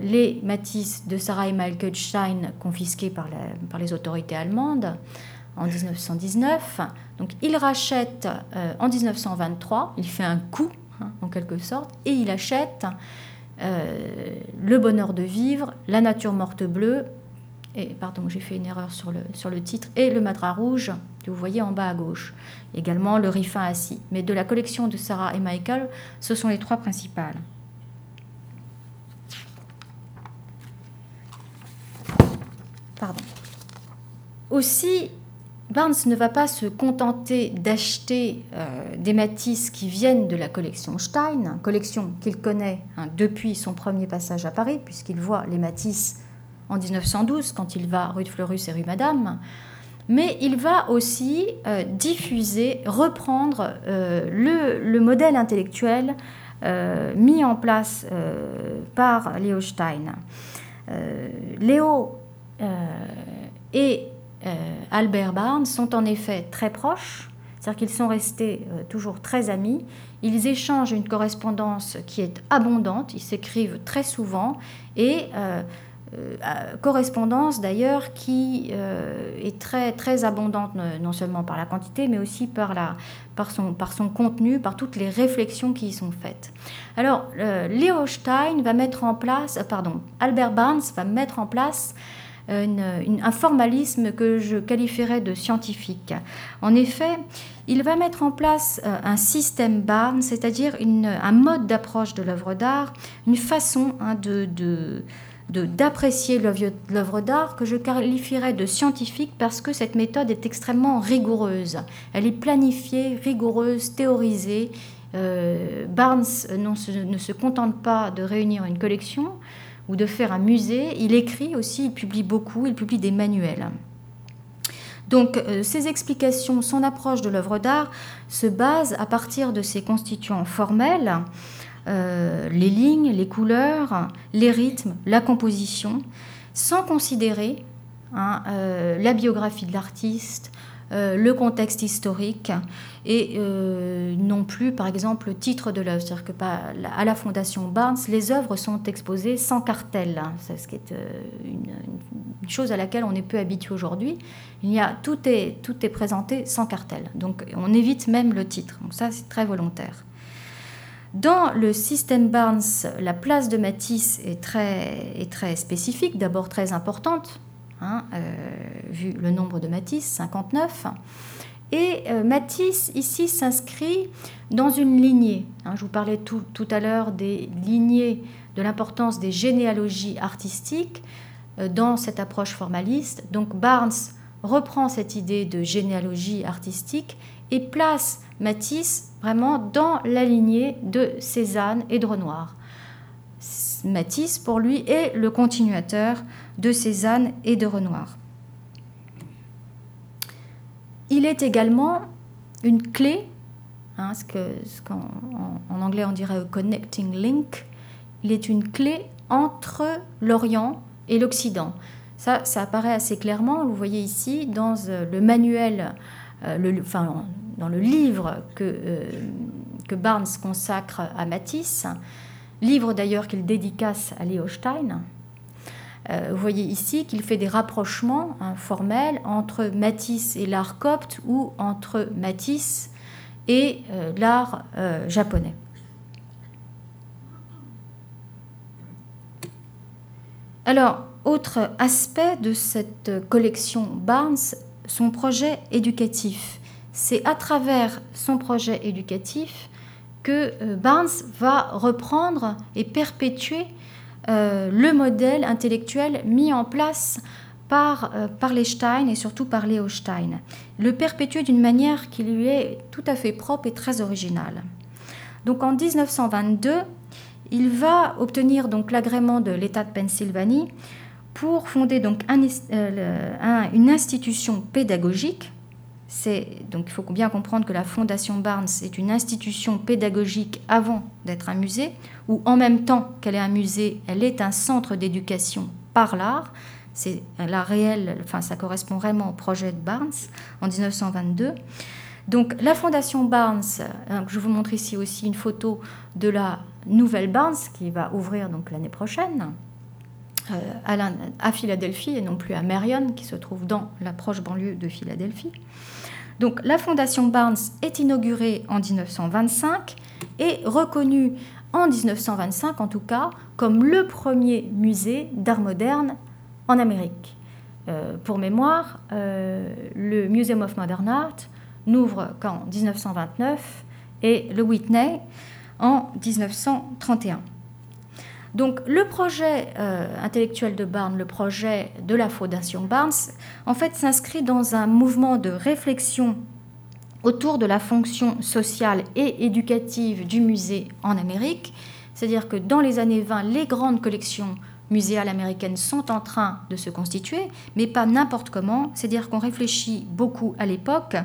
les Matisse de Sarah et Michael Stein confisqués par, par, les autorités allemandes en 1919. Donc il rachète en 1923, il fait un coup hein, en quelque sorte, et il achète Le bonheur de vivre, La nature morte bleue pardon, j'ai fait une erreur sur le, sur le titre, et le madras rouge que vous voyez en bas à gauche. Également le riffin assis. Mais de la collection de Sarah et Michael, ce sont les trois principales. Pardon. Aussi, Barnes ne va pas se contenter d'acheter euh, des Matisse qui viennent de la collection Stein, collection qu'il connaît hein, depuis son premier passage à Paris, puisqu'il voit les Matisse en 1912 quand il va rue de Fleurus et rue Madame, mais il va aussi euh, diffuser, reprendre euh, le, modèle intellectuel euh, mis en place par Léo Stein. Léo et Albert Barnes sont en effet très proches, c'est-à-dire qu'ils sont restés toujours très amis. Ils échangent une correspondance qui est abondante, ils s'écrivent très souvent et correspondance d'ailleurs qui euh, est très, très abondante, non seulement par la quantité, mais aussi par, la, par, son, par son contenu, par toutes les réflexions qui y sont faites. Alors, euh, Léo Stein va mettre en place, pardon, Albert Barnes va mettre en place un formalisme que je qualifierais de scientifique. En effet, il va mettre en place un système Barnes, c'est-à-dire un mode d'approche de l'œuvre d'art, une façon hein, de, de d'apprécier l'œuvre d'art que je qualifierais de scientifique parce que cette méthode est extrêmement rigoureuse. Elle est planifiée, rigoureuse, théorisée. Euh, Barnes ne se contente pas de réunir une collection ou de faire un musée, il écrit aussi, il publie beaucoup, il publie des manuels. Donc euh, ces explications, son approche de l'œuvre d'art se base à partir de ses constituants formels euh, les lignes, les couleurs, les rythmes, la composition, sans considérer hein, euh, la biographie de l'artiste, euh, le contexte historique et non plus, par exemple, le titre de l'œuvre. C'est-à-dire que à la Fondation Barnes, les œuvres sont exposées sans cartel, hein. c'est ce qui est une, chose à laquelle on est peu habitué aujourd'hui. Il y a tout est tout est présenté sans cartel, donc on évite même le titre. Donc ça, c'est très volontaire. Dans le système Barnes, la place de Matisse est très, spécifique, d'abord très importante, hein, euh, vu le nombre de Matisse, 59. Et euh, Matisse, ici, s'inscrit dans une lignée. Hein. je vous parlais tout, tout à l'heure des lignées, de l'importance des généalogies artistiques euh, dans cette approche formaliste. Donc Barnes reprend cette idée de généalogie artistique et place Matisse vraiment dans la lignée de Cézanne et de Renoir. Matisse, pour lui, est le continuateur de Cézanne et de Renoir. Il est également une clé, hein, ce qu'en en, anglais on dirait connecting link, il est une clé entre l'Orient et l'Occident. Ça, ça apparaît assez clairement, vous voyez ici, dans euh, le manuel, le, enfin, dans le livre que, euh, que Barnes consacre à Matisse, livre d'ailleurs qu'il dédicace à Leo Stein. vous voyez ici qu'il fait des rapprochements hein, formels entre Matisse et l'art copte ou entre Matisse et l'art japonais. Alors, autre aspect de cette collection Barnes, son projet éducatif. C'est à travers son projet éducatif que euh, Barnes va reprendre et perpétuer euh, le modèle intellectuel mis en place par, euh, les Stein et surtout par Léo Stein. Le perpétuer d'une manière qui lui est tout à fait propre et très originale. Donc en 1922, il va obtenir donc l'agrément de l'État de Pennsylvanie pour fonder donc euh, une institution pédagogique. donc il faut bien comprendre que la Fondation Barnes est une institution pédagogique avant d'être un musée, ou en même temps qu'elle est un musée, elle est un centre d'éducation par l'art. C'est la réelle, ça correspond vraiment au projet de Barnes en 1922. Donc la Fondation Barnes, euh, je vous montre ici aussi une photo de la nouvelle Barnes qui va ouvrir donc l'année prochaine. Euh, à, Philadelphie et non plus à Marion, qui se trouve dans la proche banlieue de Philadelphie. Donc la Fondation Barnes est inaugurée en 1925 et reconnue en 1925 en tout cas comme le premier musée d'art moderne en Amérique. Euh, pour mémoire, euh, le Museum of Modern Art n'ouvre qu'en 1929 et le Whitney en 1931. Donc le projet euh, intellectuel de Barnes, le projet de la Fondation Barnes, en fait s'inscrit dans un mouvement de réflexion autour de la fonction sociale et éducative du musée en Amérique. C'est-à-dire que dans les années 20, les grandes collections muséales américaines sont en train de se constituer, mais pas n'importe comment. C'est-à-dire qu'on réfléchit beaucoup à l'époque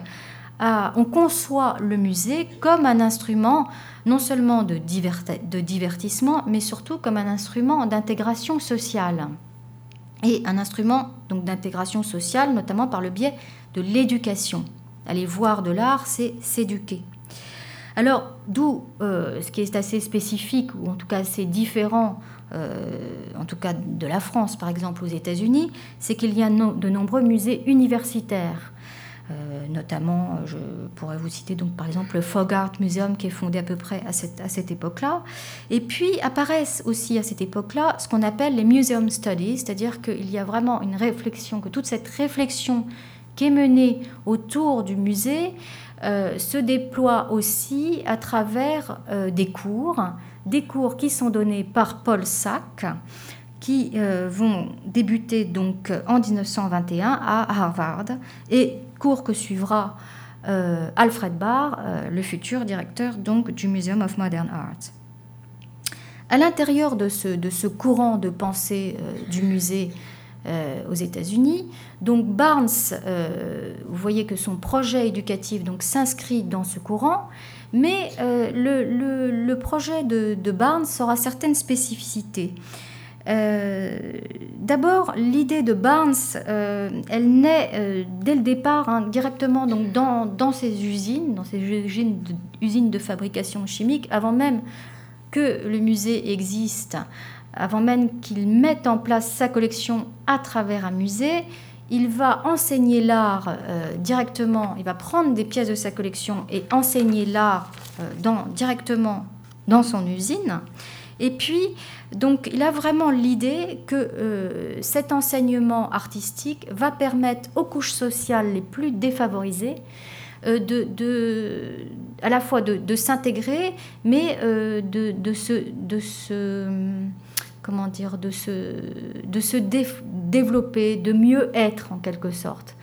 on conçoit le musée comme un instrument non seulement de, divertissement, mais surtout comme un instrument d'intégration sociale. Et un instrument donc d'intégration sociale, notamment par le biais de l'éducation. Aller voir de l'art, c'est s'éduquer. Alors, d'où euh, ce qui est assez spécifique, ou en tout cas assez différent, euh, en tout cas de la France par exemple aux États-Unis, c'est qu'il y a de nombreux musées universitaires. Euh, notamment, je pourrais vous citer donc par exemple le Fog Art Museum qui est fondé à peu près à cette, à cette époque-là. Et puis apparaissent aussi à cette époque-là ce qu'on appelle les Museum Studies, c'est-à-dire qu'il y a vraiment une réflexion, que toute cette réflexion qui est menée autour du musée euh, se déploie aussi à travers euh, des cours, des cours qui sont donnés par Paul Sack qui vont débuter donc en 1921 à Harvard et cours que suivra euh, Alfred Barr, euh, le futur directeur donc du Museum of Modern Art. À l'intérieur de ce, de ce, courant de pensée euh, du musée aux États-Unis, donc Barnes, vous voyez que son projet éducatif donc s'inscrit dans ce courant, mais le, projet de, de Barnes aura certaines spécificités. Euh, d'abord, l'idée de Barnes, euh, elle naît euh, dès le départ hein, directement donc dans, dans, ces usines, dans ces usines de, fabrication chimique, avant même que le musée existe, avant même qu'il mette en place sa collection à travers un musée. Il va enseigner l'art directement, il va prendre des pièces de sa collection et enseigner l'art directement dans son usine. Et puis, donc, il a vraiment l'idée que euh, cet enseignement artistique va permettre aux couches sociales les plus défavorisées euh, de, à la fois de, s'intégrer, mais euh, de, se, de se, comment dire, de se, de se développer, de mieux être en quelque sorte.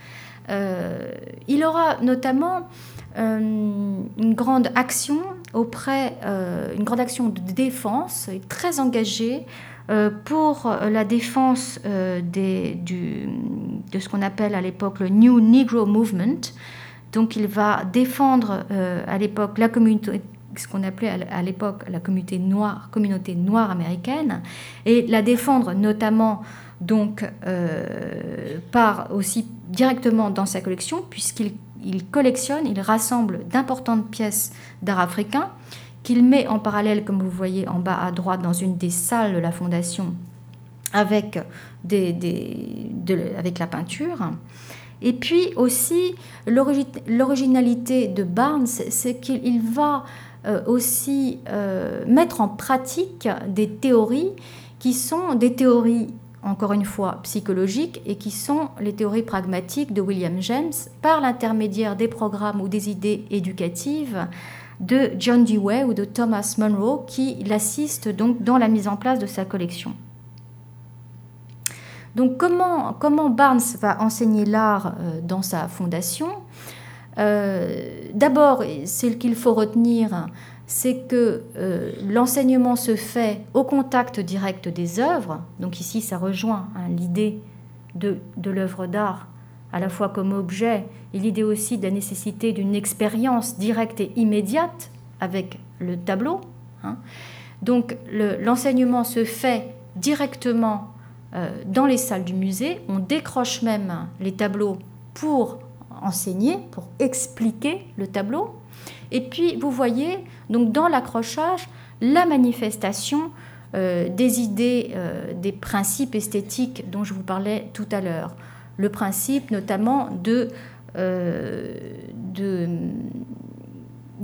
il aura notamment une grande action auprès, une grande action de défense, très engagée pour la défense des, du, de ce qu'on appelle à l'époque le New Negro Movement. Donc il va défendre à l'époque la communauté ce qu'on appelait à l'époque la communauté noire, communauté noire américaine, et la défendre notamment donc euh, par aussi directement dans sa collection, puisqu'il il collectionne, il rassemble d'importantes pièces d'art africain qu'il met en parallèle, comme vous voyez en bas à droite, dans une des salles de la fondation avec, avec la peinture. Et puis aussi, l'originalité de Barnes, c'est qu'il va euh, aussi euh, mettre en pratique des théories qui sont des théories encore une fois psychologiques et qui sont les théories pragmatiques de William James par l'intermédiaire des programmes ou des idées éducatives de John Dewey ou de Thomas Monroe qui l'assistent donc dans la mise en place de sa collection. Donc comment, Barnes va enseigner l'art euh, dans sa fondation? Euh, d'abord, ce qu'il faut retenir, c'est que euh, l'enseignement se fait au contact direct des œuvres. Donc ici, ça rejoint hein, l'idée de, l'œuvre d'art à la fois comme objet et l'idée aussi de la nécessité d'une expérience directe et immédiate avec le tableau. Hein. Donc l'enseignement se fait directement euh, dans les salles du musée. On décroche même les tableaux pour enseigner, pour expliquer le tableau. Et puis, vous voyez, donc dans l'accrochage, la manifestation euh, des idées, euh, des principes esthétiques dont je vous parlais tout à l'heure. Le principe notamment de, euh,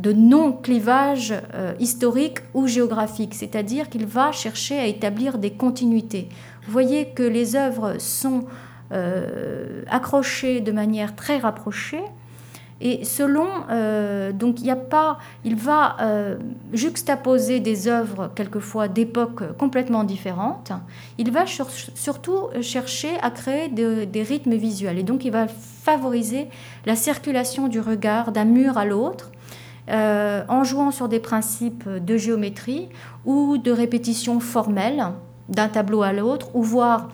non-clivage historique ou géographique, c'est-à-dire qu'il va chercher à établir des continuités. Vous voyez que les œuvres sont accrochés de manière très rapprochée. Et selon, euh, donc il n'y a pas, il va euh, juxtaposer des œuvres quelquefois d'époques complètement différentes. Il va surtout chercher à créer des rythmes visuels. Et donc il va favoriser la circulation du regard d'un mur à l'autre. en jouant sur des principes de géométrie ou de répétition formelle d'un tableau à l'autre, ou voire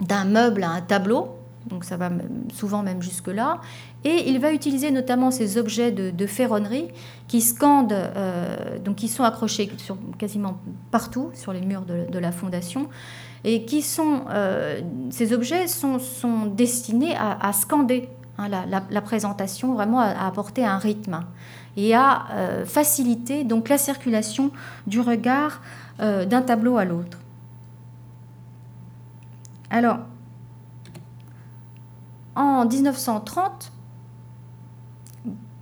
d'un meuble à un tableau, donc ça va souvent même jusque-là, et il va utiliser notamment ces objets de, ferronnerie qui scandent, euh, donc qui sont accrochés quasiment partout sur les murs de, la fondation, et qui sont, euh, ces objets sont, sont destinés à, scander hein, la, présentation, vraiment à, apporter un rythme et à euh, faciliter donc la circulation du regard d'un tableau à l'autre. Alors, en 1930,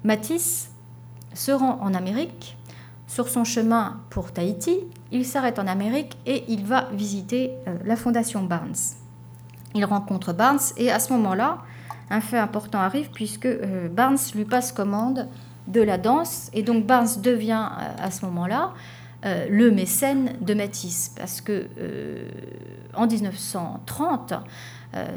Matisse se rend en Amérique. Sur son chemin pour Tahiti, il s'arrête en Amérique et il va visiter euh, la fondation Barnes. Il rencontre Barnes et à ce moment-là, un fait important arrive puisque euh, Barnes lui passe commande de la danse et donc Barnes devient euh, à ce moment-là le mécène de Matisse. Parce que en 1930, euh,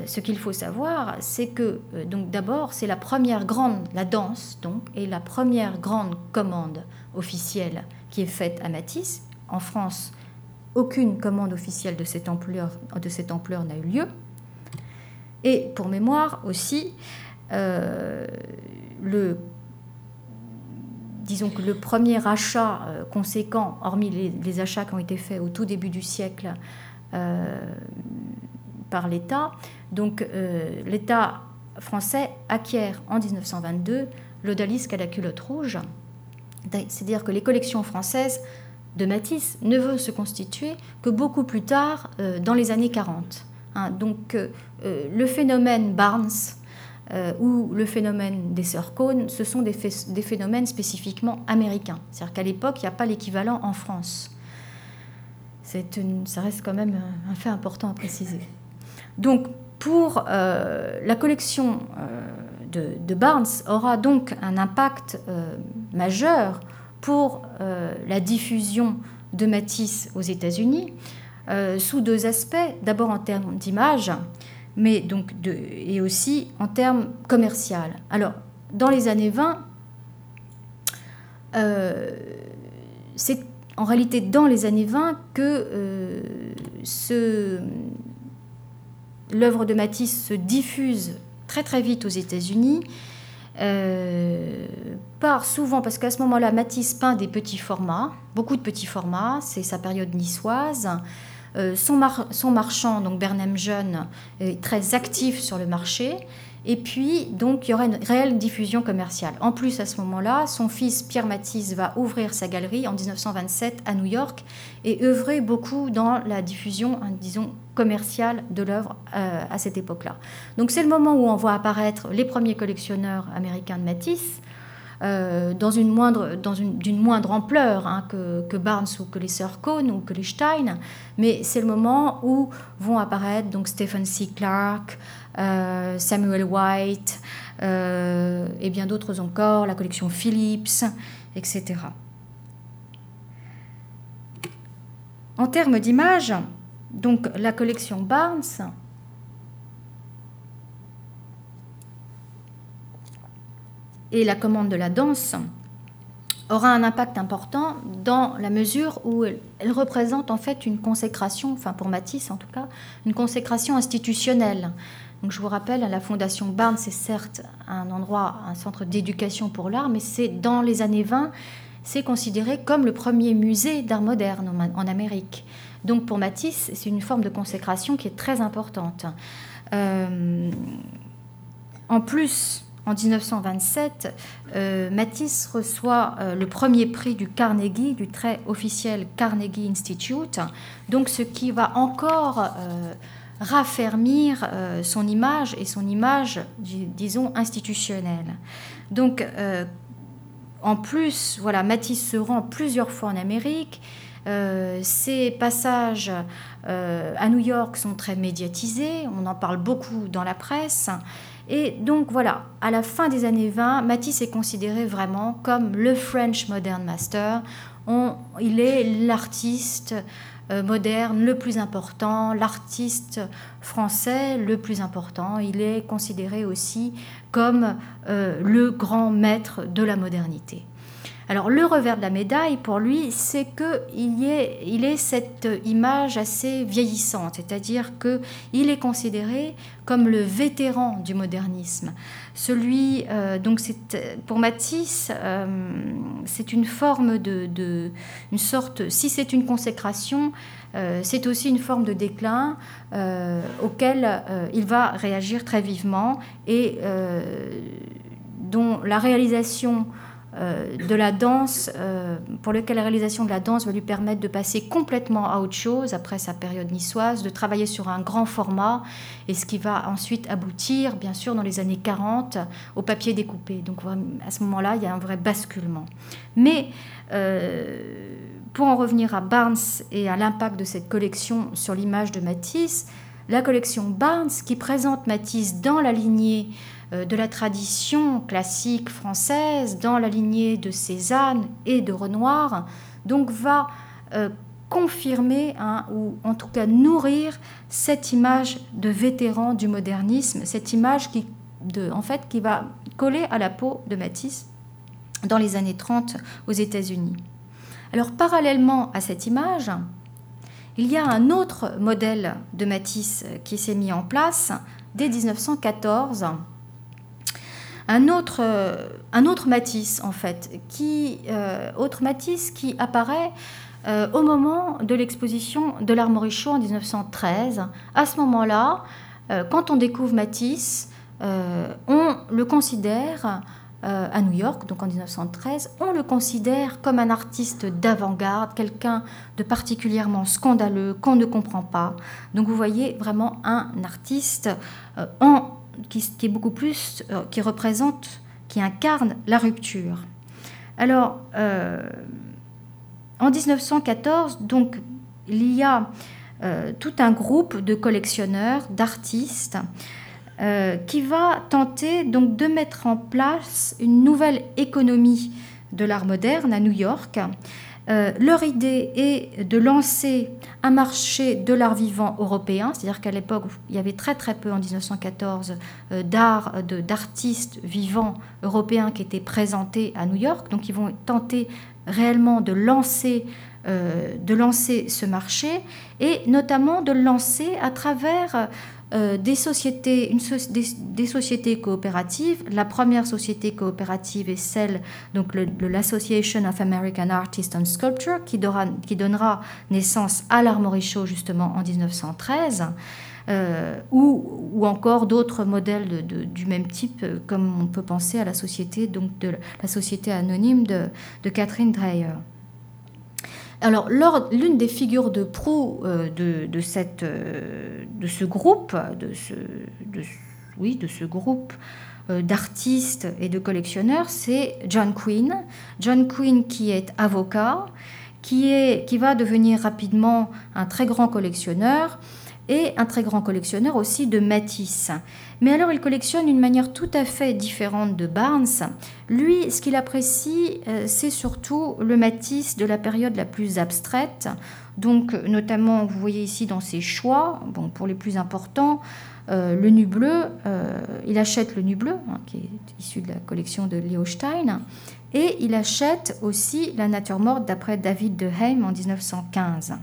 ce qu'il faut savoir, c'est que donc d'abord c'est la première grande, la danse donc, est la première grande commande officielle qui est faite à Matisse. En France, aucune commande officielle de cette ampleur, n'a eu lieu. Et pour mémoire aussi, le disons le premier achat euh, conséquent, hormis les, achats qui ont été faits au tout début du siècle euh, par l'État, donc euh, l'État français acquiert en 1922 l'odalisque à la culotte rouge, c'est-à-dire que les collections françaises de Matisse ne vont se constituer que beaucoup plus tard, dans les années 40. Hein. donc le phénomène Barnes, euh, ou le phénomène des sœurs Cohn, ce sont des, phénomènes spécifiquement américains. C'est-à-dire qu'à l'époque, il n'y a pas l'équivalent en France. Ça reste quand même un fait important à préciser. Donc, pour euh, la collection euh, de, Barnes aura donc un impact majeur pour la diffusion de Matisse aux États-Unis sous deux aspects. D'abord en termes d'image, mais donc et aussi en termes commerciaux. Alors, dans les années 20, c'est en réalité dans les années 20 que l'œuvre de Matisse se diffuse très très vite aux États-Unis. Euh, part souvent, parce qu'à ce moment-là, Matisse peint des petits formats, beaucoup de petits formats, c'est sa période niçoise. Euh, son, marchand, donc Bernheim Jeune, est très actif sur le marché. Et puis, donc, il y aura une réelle diffusion commerciale. En plus, à ce moment-là, son fils Pierre Matisse va ouvrir sa galerie en 1927 à New York et œuvrer beaucoup dans la diffusion, hein, disons, commerciale de l'œuvre euh, à cette époque-là. Donc, c'est le moment où on voit apparaître les premiers collectionneurs américains de Matisse. Euh, dans une moindre, d'une moindre ampleur hein, que, Barnes ou que les sœurs Cohn ou que les Stein, mais c'est le moment où vont apparaître donc Stephen C. Clark, euh, Samuel White euh, et bien d'autres encore, la collection Phillips, etc. En termes d'image, donc la collection Barnes et la commande de la danse aura un impact important dans la mesure où elle, représente en fait une consécration, enfin pour Matisse en tout cas, une consécration institutionnelle. Je vous rappelle, la Fondation Barnes, c'est certes un endroit, un centre d'éducation pour l'art, mais c'est dans les années 20, c'est considéré comme le premier musée d'art moderne en, Amérique. Donc pour Matisse, c'est une forme de consécration qui est très importante. Euh, en plus, en 1927, euh, Matisse reçoit euh, le premier prix du Carnegie, du très officiel Carnegie Institute, donc ce qui va encore raffermir euh, son image et son image, disons, institutionnelle. Donc, euh, en plus, voilà, Matisse se rend plusieurs fois en Amérique. Euh, ses passages à New York sont très médiatisés, on en parle beaucoup dans la presse. Et donc voilà, à la fin des années 20, Matisse est considéré vraiment comme le French Modern Master. il est l'artiste euh, moderne le plus important, l'artiste français le plus important. Il est considéré aussi comme euh, le grand maître de la modernité. Alors le revers de la médaille pour lui, c'est qu'il il est cette image assez vieillissante, c'est-à-dire qu'il est considéré comme le vétéran du modernisme. Celui, euh, donc pour Matisse, euh, c'est une forme de, une sorte, si c'est une consécration, euh, c'est aussi une forme de déclin auquel il va réagir très vivement et dont la réalisation euh, de la danse, euh, pour lequel la réalisation de la danse va lui permettre de passer complètement à autre chose après sa période niçoise, de travailler sur un grand format, et ce qui va ensuite aboutir, bien sûr, dans les années 40, au papier découpé. Donc à ce moment-là, il y a un vrai basculement. Mais euh, pour en revenir à Barnes et à l'impact de cette collection sur l'image de Matisse, la collection Barnes, qui présente Matisse dans la lignée de la tradition classique française, dans la lignée de Cézanne et de Renoir, donc va euh, confirmer, hein, ou en tout cas nourrir cette image de vétéran du modernisme, cette image qui, qui va coller à la peau de Matisse dans les années 30 aux États-Unis. Alors parallèlement à cette image, il y a un autre modèle de Matisse qui s'est mis en place dès 1914 un autre, euh, un autre Matisse, en fait, qui, euh, autre Matisse qui apparaît euh, au moment de l'exposition de l'Armorichaud en 1913. À ce moment-là, quand on découvre Matisse, on le considère à New York, donc en 1913, on le considère comme un artiste d'avant-garde, quelqu'un de particulièrement scandaleux, qu'on ne comprend pas. Donc vous voyez vraiment un artiste en qui, est beaucoup plus, euh, qui représente, qui incarne la rupture. Alors, euh, en 1914, donc, il y a euh, tout un groupe de collectionneurs, d'artistes, qui va tenter donc de mettre en place une nouvelle économie de l'art moderne à New York, Euh, leur idée est de lancer un marché de l'art vivant européen, c'est-à-dire qu'à l'époque, il y avait très très peu en 1914 euh, d'art, d'artistes vivants européens qui étaient présentés à New York. Donc ils vont tenter réellement de lancer, euh, de lancer ce marché et notamment de le lancer à travers euh, des, sociétés, des, sociétés coopératives. La première société coopérative est celle donc de l'Association of American Artists and Sculpture qui donnera, naissance à l'Armory Show justement en 1913. Euh, ou, encore d'autres modèles du même type, euh, comme on peut penser à la société, donc de la société anonyme de, de Catherine Dreyer. Alors, l'une des figures de proue euh, euh, de, ce groupe, de ce, oui, de ce groupe euh, d'artistes et de collectionneurs, c'est John Quinn. John Quinn qui est avocat, qui va devenir rapidement un très grand collectionneur et un très grand collectionneur aussi de Matisse. Mais alors il collectionne d'une manière tout à fait différente de Barnes. Lui, ce qu'il apprécie, euh, c'est surtout le Matisse de la période la plus abstraite. Donc notamment, vous voyez ici dans ses choix, bon, pour les plus importants, euh, le nu bleu, euh, il achète le nu bleu, hein, qui est issu de la collection de Leo Stein, et il achète aussi La nature morte d'après David de Heim en 1915.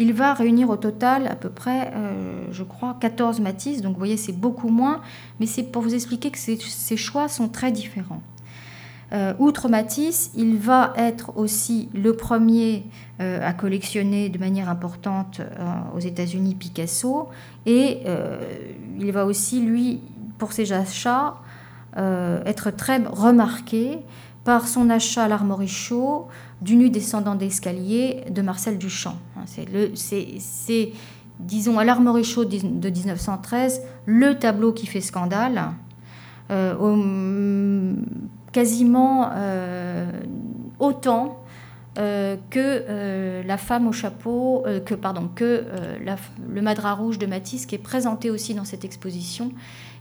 Il va réunir au total à peu près, euh, je crois, 14 Matisse. Donc vous voyez, c'est beaucoup moins, mais c'est pour vous expliquer que ces, choix sont très différents. Euh, outre Matisse, il va être aussi le premier euh, à collectionner de manière importante aux États-Unis Picasso, et il va aussi, lui, pour ses achats, être très remarqué par son achat à l'Armory Show du nu descendant d'escalier de Marcel Duchamp. Hein, c'est, disons, à l'Armory Show de 1913, le tableau qui fait scandale, euh, quasiment euh, autant euh, que la femme au chapeau, que, pardon, que le madras rouge de Matisse, qui est présenté aussi dans cette exposition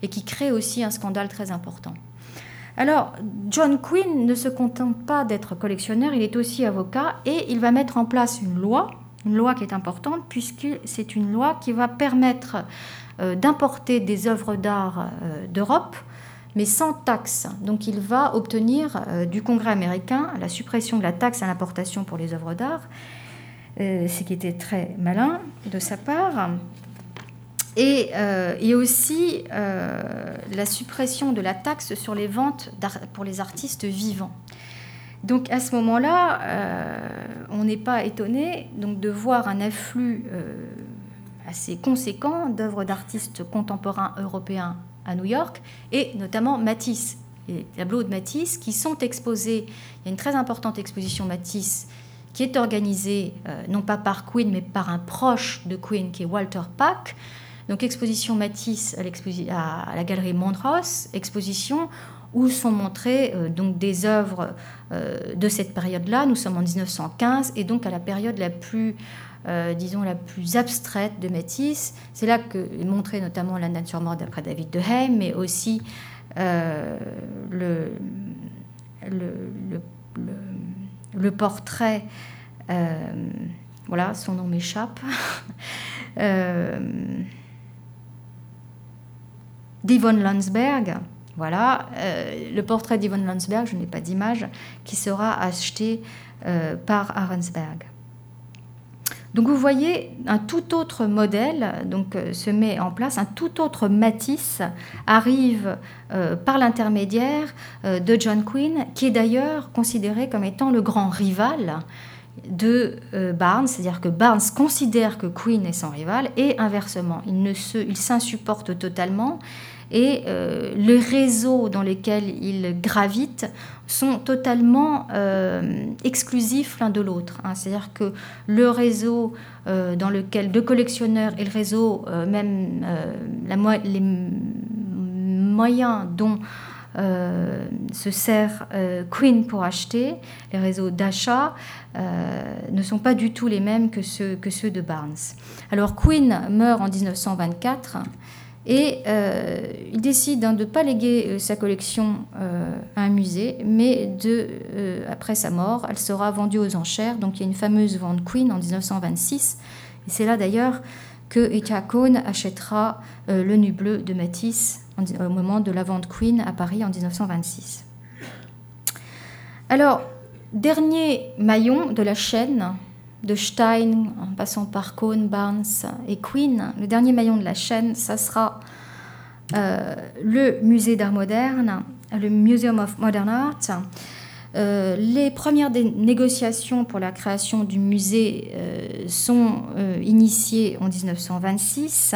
et qui crée aussi un scandale très important. Alors, John Quinn ne se contente pas d'être collectionneur, il est aussi avocat et il va mettre en place une loi, une loi qui est importante puisque c'est une loi qui va permettre euh, d'importer des œuvres d'art euh, d'Europe, mais sans taxe. Donc il va obtenir euh, du Congrès américain la suppression de la taxe à l'importation pour les œuvres d'art, ce qui était très malin de sa part. Et, euh, aussi euh, la suppression de la taxe sur les ventes pour les artistes vivants. Donc à ce moment-là, euh, on n'est pas étonné donc, de voir un afflux assez conséquent d'œuvres d'artistes contemporains européens à New York, et notamment Matisse. Les tableaux de Matisse qui sont exposés, il y a une très importante exposition Matisse qui est organisée non pas par Queen, mais par un proche de Queen qui est Walter Pack, donc exposition Matisse à, la galerie Montrose, exposition où sont montrées euh, donc des œuvres euh, de cette période-là. Nous sommes en 1915 et donc à la période la plus, euh, disons, la plus abstraite de Matisse. C'est là que est notamment la nature morte d'après David de Heim, mais aussi le, portrait. voilà, son nom m'échappe. d'Yvonne Landsberg. Voilà, euh, le portrait d'Yvonne Landsberg, je n'ai pas d'image, qui sera acheté euh, par Arensberg. Donc vous voyez, un tout autre modèle donc, euh, se met en place, un tout autre Matisse arrive par l'intermédiaire de John Quinn, qui est d'ailleurs considéré comme étant le grand rival de Barnes, c'est-à-dire que Barnes considère que Quinn est son rival, et inversement, il s'insupporte totalement, et euh, les réseaux dans lesquels ils gravitent sont totalement euh, exclusifs l'un de l'autre. Hein. C'est-à-dire que le réseau euh, dans lequel de collectionneurs et le réseau, même les moyens dont se sert Queen pour acheter, les réseaux d'achat, ne sont pas du tout les mêmes que ceux, que ceux de Barnes. Alors Queen meurt en 1924 Et il décide hein, de ne pas léguer sa collection à un musée, mais de, après sa mort, elle sera vendue aux enchères. Donc il y a une fameuse vente Queen en 1926. Et c'est là d'ailleurs que Eka Cohn achètera le nu bleu de Matisse au moment de la vente Queen à Paris en 1926. Alors, dernier maillon de la chaîne, de Stein en passant par Cohn, Barnes et Queen, le dernier maillon de la chaîne, ça sera euh, le musée d'art moderne, le Museum of Modern Art. Euh, les premières négociations pour la création du musée euh, sont initiées en 1926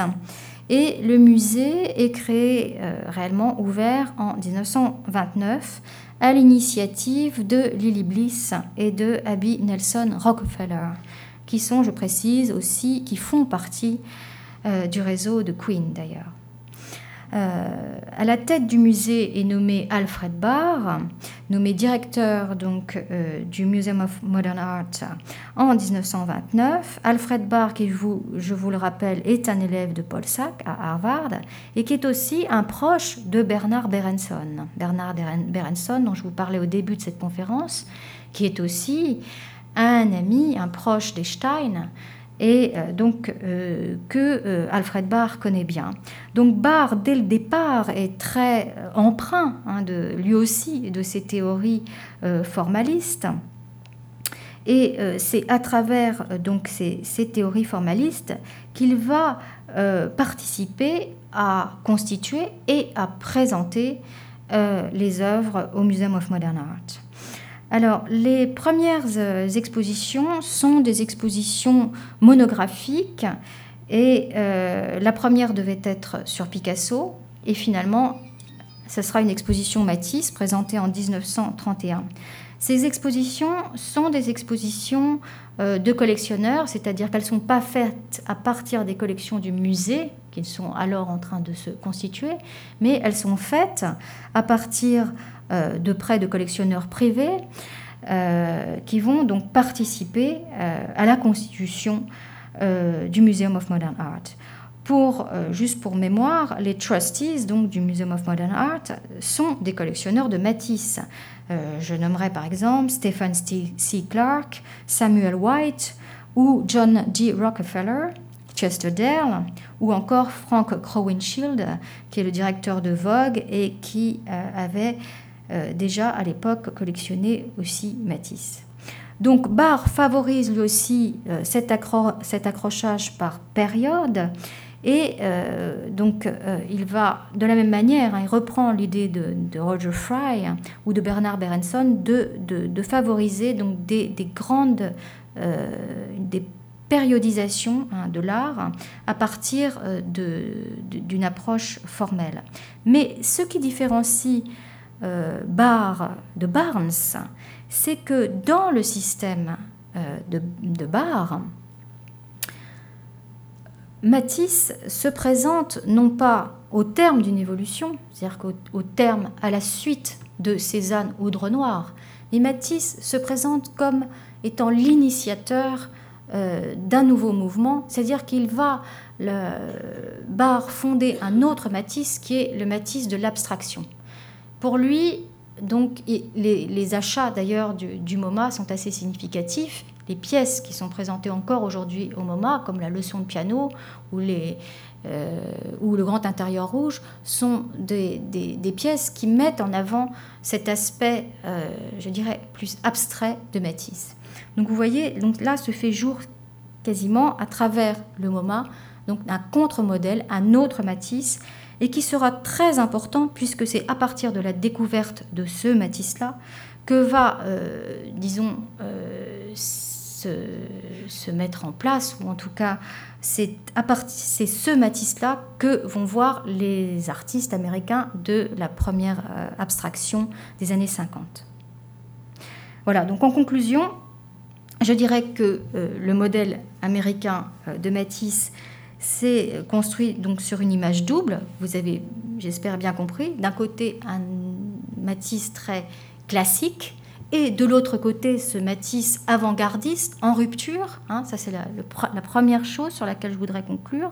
et le musée est créé réellement ouvert en 1929 à l'initiative de Lily Bliss et de Abby Nelson Rockefeller, qui sont, je précise aussi, qui font partie euh, du réseau de Queen d'ailleurs. Euh, à la tête du musée est nommé Alfred Barr, nommé directeur donc euh, du Museum of Modern Art en 1929. Alfred Barr, qui vous, je vous le rappelle, est un élève de Paul Sack à Harvard et qui est aussi un proche de Bernard Berenson. Bernard Berenson, dont je vous parlais au début de cette conférence, qui est aussi un ami, un proche d'Einstein et euh, donc euh, que euh, Alfred Barr connaît bien. Donc Barr, dès le départ, est très emprunt hein, de, lui aussi de ces théories formalistes. Et c'est à travers donc ces, théories formalistes qu'il va participer à constituer et à présenter les œuvres au Museum of Modern Art. Alors, les premières euh, expositions sont des expositions monographiques et euh, la première devait être sur Picasso et finalement, ce sera une exposition Matisse présentée en 1931. Ces expositions sont des expositions euh, de collectionneurs, c'est-à-dire qu'elles ne sont pas faites à partir des collections du musée, qui sont alors en train de se constituer, mais elles sont faites à partir de prêts de collectionneurs privés euh, qui vont donc participer euh, à la constitution du Museum of Modern Art. Pour, juste pour mémoire, les trustees donc, du Museum of Modern Art sont des collectionneurs de Matisse. je nommerai par exemple Stephen C. Clark, Samuel White ou John D. Rockefeller, Chester Dale, ou encore Frank Crowenshield, qui est le directeur de Vogue et qui avait euh, déjà à l'époque collectionnait aussi Matisse. Donc Barr favorise lui aussi euh, cet, accrochage par période et euh, donc il va de la même manière, hein, il reprend l'idée de, Roger Fry ou de Bernard Berenson de, favoriser donc des, grandes des périodisations hein, de l'art à partir d'une approche formelle. Mais ce qui différencie euh, bar de Barnes, c'est que dans le système euh, de, de Barr, Matisse se présente non pas au terme d'une évolution, c'est-à-dire qu'au terme, à la suite de Cézanne ou de Renoir, mais Matisse se présente comme étant l'initiateur euh, d'un nouveau mouvement, c'est-à-dire qu'il va le, Barr fonder un autre Matisse qui est le Matisse de l'abstraction. Pour lui, donc, les, achats d'ailleurs du, MoMA sont assez significatifs. Les pièces qui sont présentées encore aujourd'hui au MoMA, comme la leçon de piano ou, euh, le grand intérieur rouge, sont des, pièces qui mettent en avant cet aspect, euh, je dirais, plus abstrait de Matisse. Donc vous voyez, donc là se fait jour quasiment à travers le MoMA, donc un contre-modèle, un autre Matisse et qui sera très important puisque c'est à partir de la découverte de ce Matisse-là que va, euh, disons, euh, se, mettre en place, ou en tout cas, c'est ce Matisse-là que vont voir les artistes américains de la première euh, abstraction des années 50. Voilà, donc en conclusion, je dirais que le modèle américain de Matisse c'est construit donc sur une image double. Vous avez, j'espère, bien compris. D'un côté, un Matisse très classique et de l'autre côté ce Matisse avant-gardiste en rupture. Hein, ça c'est la, première chose sur laquelle je voudrais conclure.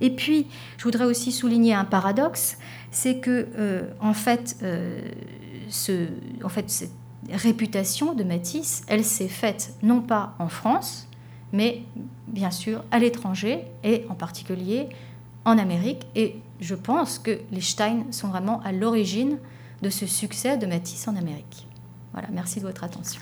Et puis je voudrais aussi souligner un paradoxe, c'est que euh, en fait, euh, en fait cette réputation de Matisse, elle s'est faite non pas en France, mais bien sûr à l'étranger et en particulier en Amérique. Et je pense que les Stein sont vraiment à l'origine de ce succès de Matisse en Amérique. Voilà, merci de votre attention.